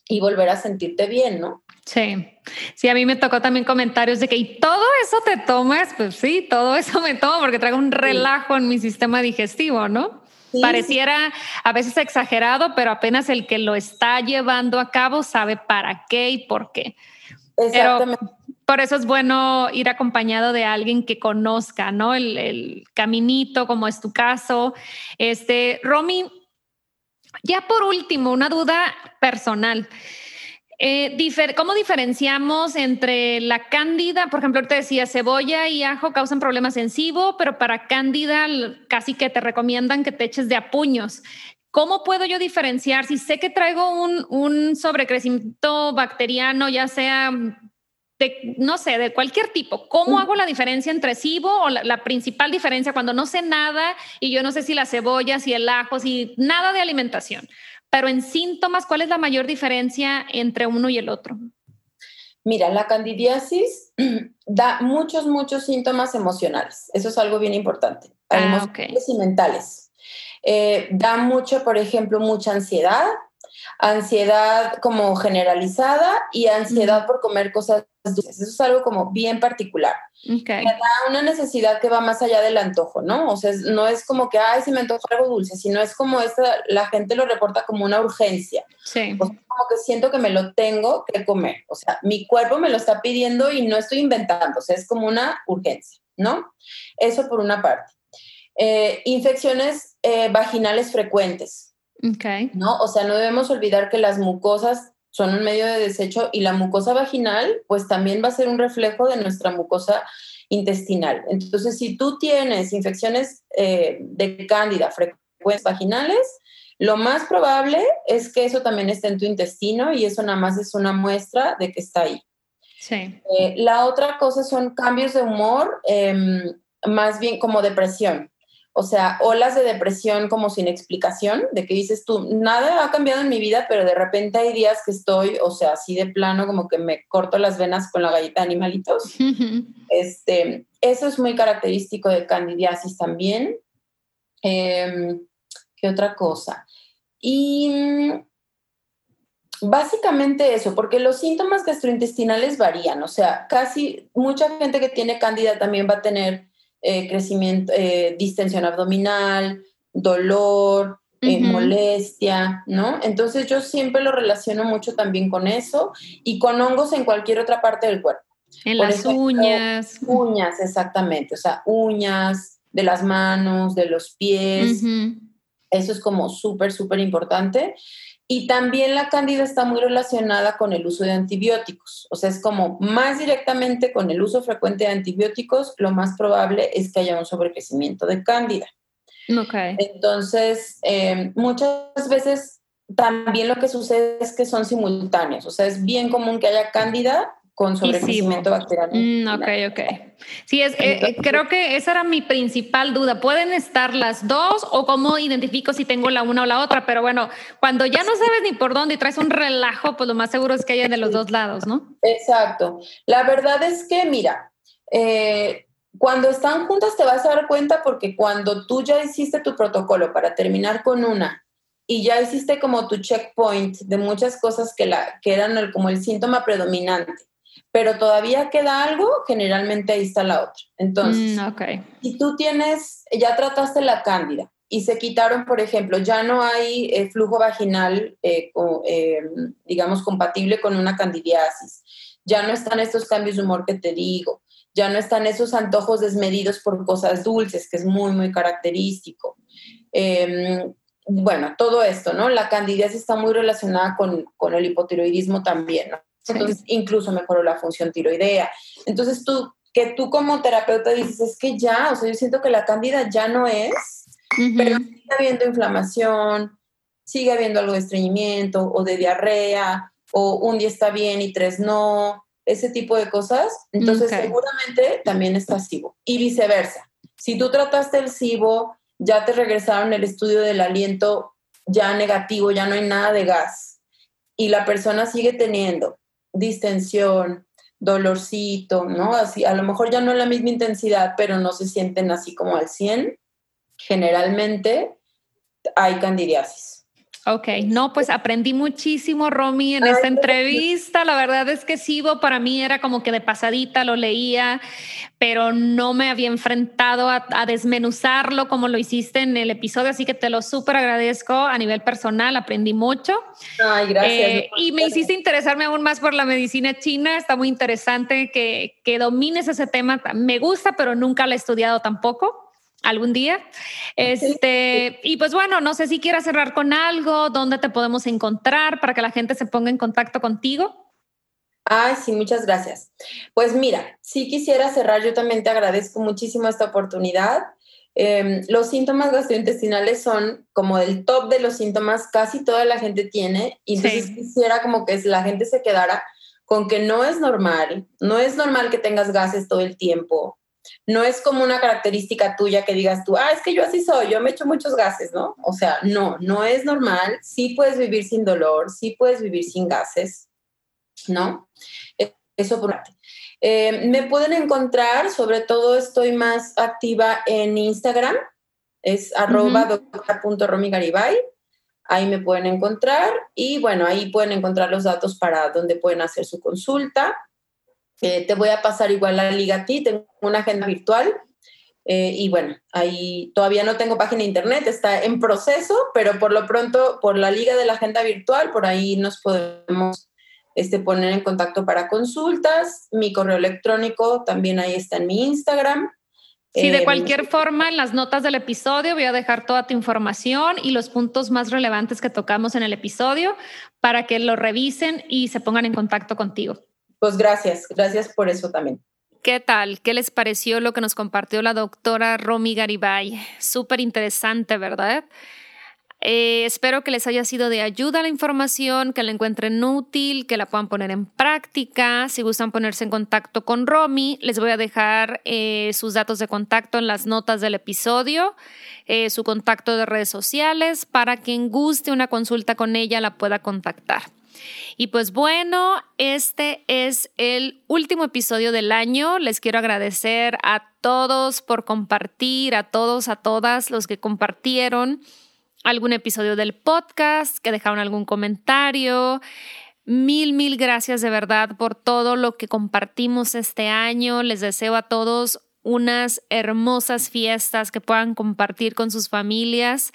y volver a sentirte bien, ¿no? Sí, sí, a mí me tocó también comentarios de que, ¿y todo eso te tomas? Pues sí, todo eso me tomo porque traigo un relajo en mi sistema digestivo, ¿no? Pareciera a veces exagerado, pero apenas el que lo está llevando a cabo sabe para qué y por qué. Exactamente. por eso es bueno ir acompañado de alguien que conozca, ¿no? El, el caminito, como es tu caso. Este, Romy, ya por último, una duda personal. Eh, ¿Cómo diferenciamos entre la cándida? Por ejemplo, te decía, cebolla y ajo causan problemas SIBO, pero para cándida casi que te recomiendan que te eches de a puños. ¿Cómo puedo yo diferenciar si sé que traigo un, un sobrecrecimiento bacteriano, ya sea de, no sé, de cualquier tipo. ¿Cómo hago la diferencia entre SIBO o la, la, principal diferencia cuando no sé nada y yo no sé si la cebolla, si el ajo, si nada de alimentación? Pero en síntomas, ¿cuál es la mayor diferencia entre uno y el otro? Mira, la candidiasis da muchos, muchos síntomas emocionales. Eso es algo bien importante. Ah, y mentales. Eh, da mucho, por ejemplo, mucha ansiedad, ansiedad como generalizada y ansiedad por comer cosas dulces. Eso es algo como bien particular. Okay. da una necesidad que va más allá del antojo, ¿no? O sea, no es como que, ay, si me antojo algo dulce, sino es como esta, la gente lo reporta como una urgencia. Sí. como que siento que me lo tengo que comer. O sea, mi cuerpo me lo está pidiendo y no estoy inventando. O sea, es como una urgencia, ¿no? Eso por una parte. Eh, infecciones eh, vaginales frecuentes. Okay. ¿No? O sea, no debemos olvidar que las mucosas son un medio de desecho y la mucosa vaginal, pues también va a ser un reflejo de nuestra mucosa intestinal. Entonces, si tú tienes infecciones eh, de cándida frecuentes vaginales, lo más probable es que eso también esté en tu intestino y eso nada más es una muestra de que está ahí. Sí. Eh, la otra cosa son cambios de humor, em, más bien como depresión. O sea, olas de depresión como sin explicación, de que dices tú, nada ha cambiado en mi vida, pero de repente hay días que estoy, o sea, así de plano, como que me corto las venas con la galleta de animalitos. este, eso es muy característico de candidiasis también. Em, ¿Qué otra cosa? Y mm, básicamente eso, porque los síntomas gastrointestinales varían, o sea, casi mucha gente que tiene cándida también va a tener eh, crecimiento, eh, distensión abdominal, dolor, eh, molestia, ¿no? Entonces yo siempre lo relaciono mucho también con eso y con hongos en cualquier otra parte del cuerpo. En las uñas. Uñas, exactamente, o sea, uñas de las manos, de los pies. Eso es como súper, súper importante. Y también la cándida está muy relacionada con el uso de antibióticos. O sea, es como más directamente con el uso frecuente de antibióticos, lo más probable es que haya un sobrecrecimiento de cándida. Okay. Entonces, eh, muchas veces también lo que sucede es que son simultáneos. O sea, es bien común que haya cándida con sobrecrecimiento bacteriano. Mm, ok, ok. Sí, es, eh, creo que esa era mi principal duda. ¿Pueden estar las dos o cómo identifico si tengo la una o la otra? Pero bueno, cuando ya no sabes ni por dónde y traes un relajo, pues lo más seguro es que haya de los dos lados, ¿no? Exacto. La verdad es que, mira, eh, cuando están juntas te vas a dar cuenta porque cuando tú ya hiciste tu protocolo para terminar con una y ya hiciste como tu checkpoint de muchas cosas que, la, que eran como el síntoma predominante pero todavía queda algo, generalmente ahí está la otra. Entonces, mm, si tú tienes, ya trataste la cándida y se quitaron, por ejemplo, ya no hay eh, flujo vaginal, eh, eh, digamos, compatible con una candidiasis, ya no están estos cambios de humor que te digo, ya no están esos antojos desmedidos por cosas dulces, que es muy, muy característico. Em, bueno, todo esto, ¿no? La candidiasis está muy relacionada con, con el hipotiroidismo también, ¿no? Entonces, incluso mejoró la función tiroidea. Entonces, tú, que tú como terapeuta dices, es que ya, o sea, yo siento que la cándida ya no es, pero sigue habiendo inflamación, sigue habiendo algo de estreñimiento o de diarrea, o un día está bien y tres no, ese tipo de cosas. Entonces, seguramente también está SIBO. Y viceversa. Si tú trataste el SIBO, ya te regresaron el estudio del aliento ya negativo, ya no hay nada de gas, y la persona sigue teniendo distensión, dolorcito, ¿no? Así, a lo mejor ya no la misma intensidad, pero no se sienten así como al 100. Generalmente hay candidiasis. Ok, no, pues aprendí muchísimo, Romy, en esta entrevista. La verdad es que Sibo para mí era como que de pasadita lo leía, pero no me había enfrentado a, desmenuzarlo como lo hiciste en el episodio, así que te lo súper agradezco a nivel personal, aprendí mucho. Ay, gracias. Eh, y me hiciste interesarme aún más por la medicina china, está muy interesante que, que domines ese tema. Me gusta, pero nunca lo he estudiado tampoco algún día. Este, y pues bueno, no sé si quieras cerrar con algo, dónde te podemos encontrar para que la gente se ponga en contacto contigo. Ay, sí, muchas gracias. Pues mira, si quisiera cerrar, yo también te agradezco muchísimo esta oportunidad. Em, los síntomas gastrointestinales son como el top de los síntomas, casi toda la gente tiene, y entonces quisiera como que la gente se quedara con que no es normal, no es normal que tengas gases todo el tiempo, no es como una característica tuya que digas tú, ah, es que yo así soy, yo me echo muchos gases, ¿no? O sea, no, no es normal. Sí puedes vivir sin dolor, sí puedes vivir sin gases, ¿no? E, eso por eh, me pueden encontrar, sobre todo estoy más activa en Instagram, es arroba. Ahí me pueden encontrar y bueno, ahí pueden encontrar los datos para donde pueden hacer su consulta. Eh, te voy a pasar igual la liga a ti, tengo una agenda virtual eh, y bueno, ahí todavía no tengo página de internet, está en proceso, pero por lo pronto, por la liga de la agenda virtual, por ahí nos podemos este, poner en contacto para consultas. Mi correo electrónico también ahí está en mi Instagram. Sí, de eh, cualquier forma, en las notas del episodio voy a dejar toda tu información y los puntos más relevantes que tocamos en el episodio para que lo revisen y se pongan en contacto contigo. Pues gracias, gracias por eso también. ¿Qué tal? ¿Qué les pareció lo que nos compartió la doctora Romy Garibay? Súper interesante, ¿verdad? Eh, espero que les haya sido de ayuda la información, que la encuentren útil, que la puedan poner en práctica. Si gustan ponerse en contacto con Romy, les voy a dejar eh, sus datos de contacto en las notas del episodio, eh, su contacto de redes sociales, para quien guste una consulta con ella la pueda contactar. Y pues bueno, este es el último episodio del año. Les quiero agradecer a todos por compartir, a todos, a todas los que compartieron algún episodio del podcast, que dejaron algún comentario. Mil, mil gracias de verdad por todo lo que compartimos este año. Les deseo a todos unas hermosas fiestas que puedan compartir con sus familias.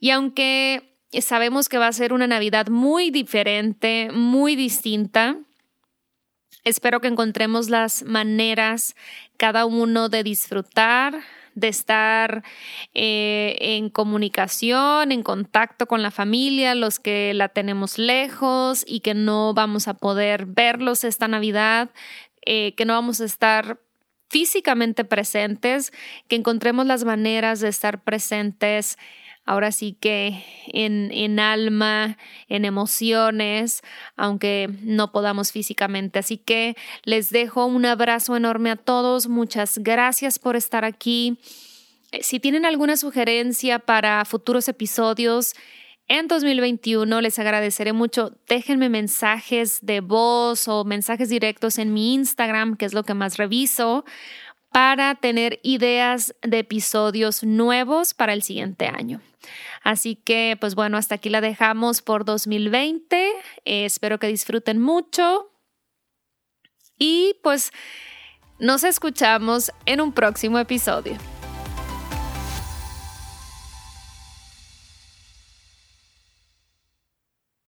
Y aunque sabemos que va a ser una Navidad muy diferente, muy distinta, espero que encontremos las maneras cada uno de disfrutar, de estar eh, en comunicación, en contacto con la familia, los que la tenemos lejos y que no vamos a poder verlos esta Navidad, eh, que no vamos a estar físicamente presentes, que encontremos las maneras de estar presentes ahora sí que en, en, alma, en emociones, aunque no podamos físicamente. Así que les dejo un abrazo enorme a todos. Muchas gracias por estar aquí. Eh, si tienen alguna sugerencia para futuros episodios, en 2021 les agradeceré mucho. Déjenme mensajes de voz o mensajes directos en mi Instagram, que es lo que más reviso, para tener ideas de episodios nuevos para el siguiente año. Así que, pues bueno, hasta aquí la dejamos por 2020. Eh, espero que disfruten mucho. Y pues nos escuchamos en un próximo episodio.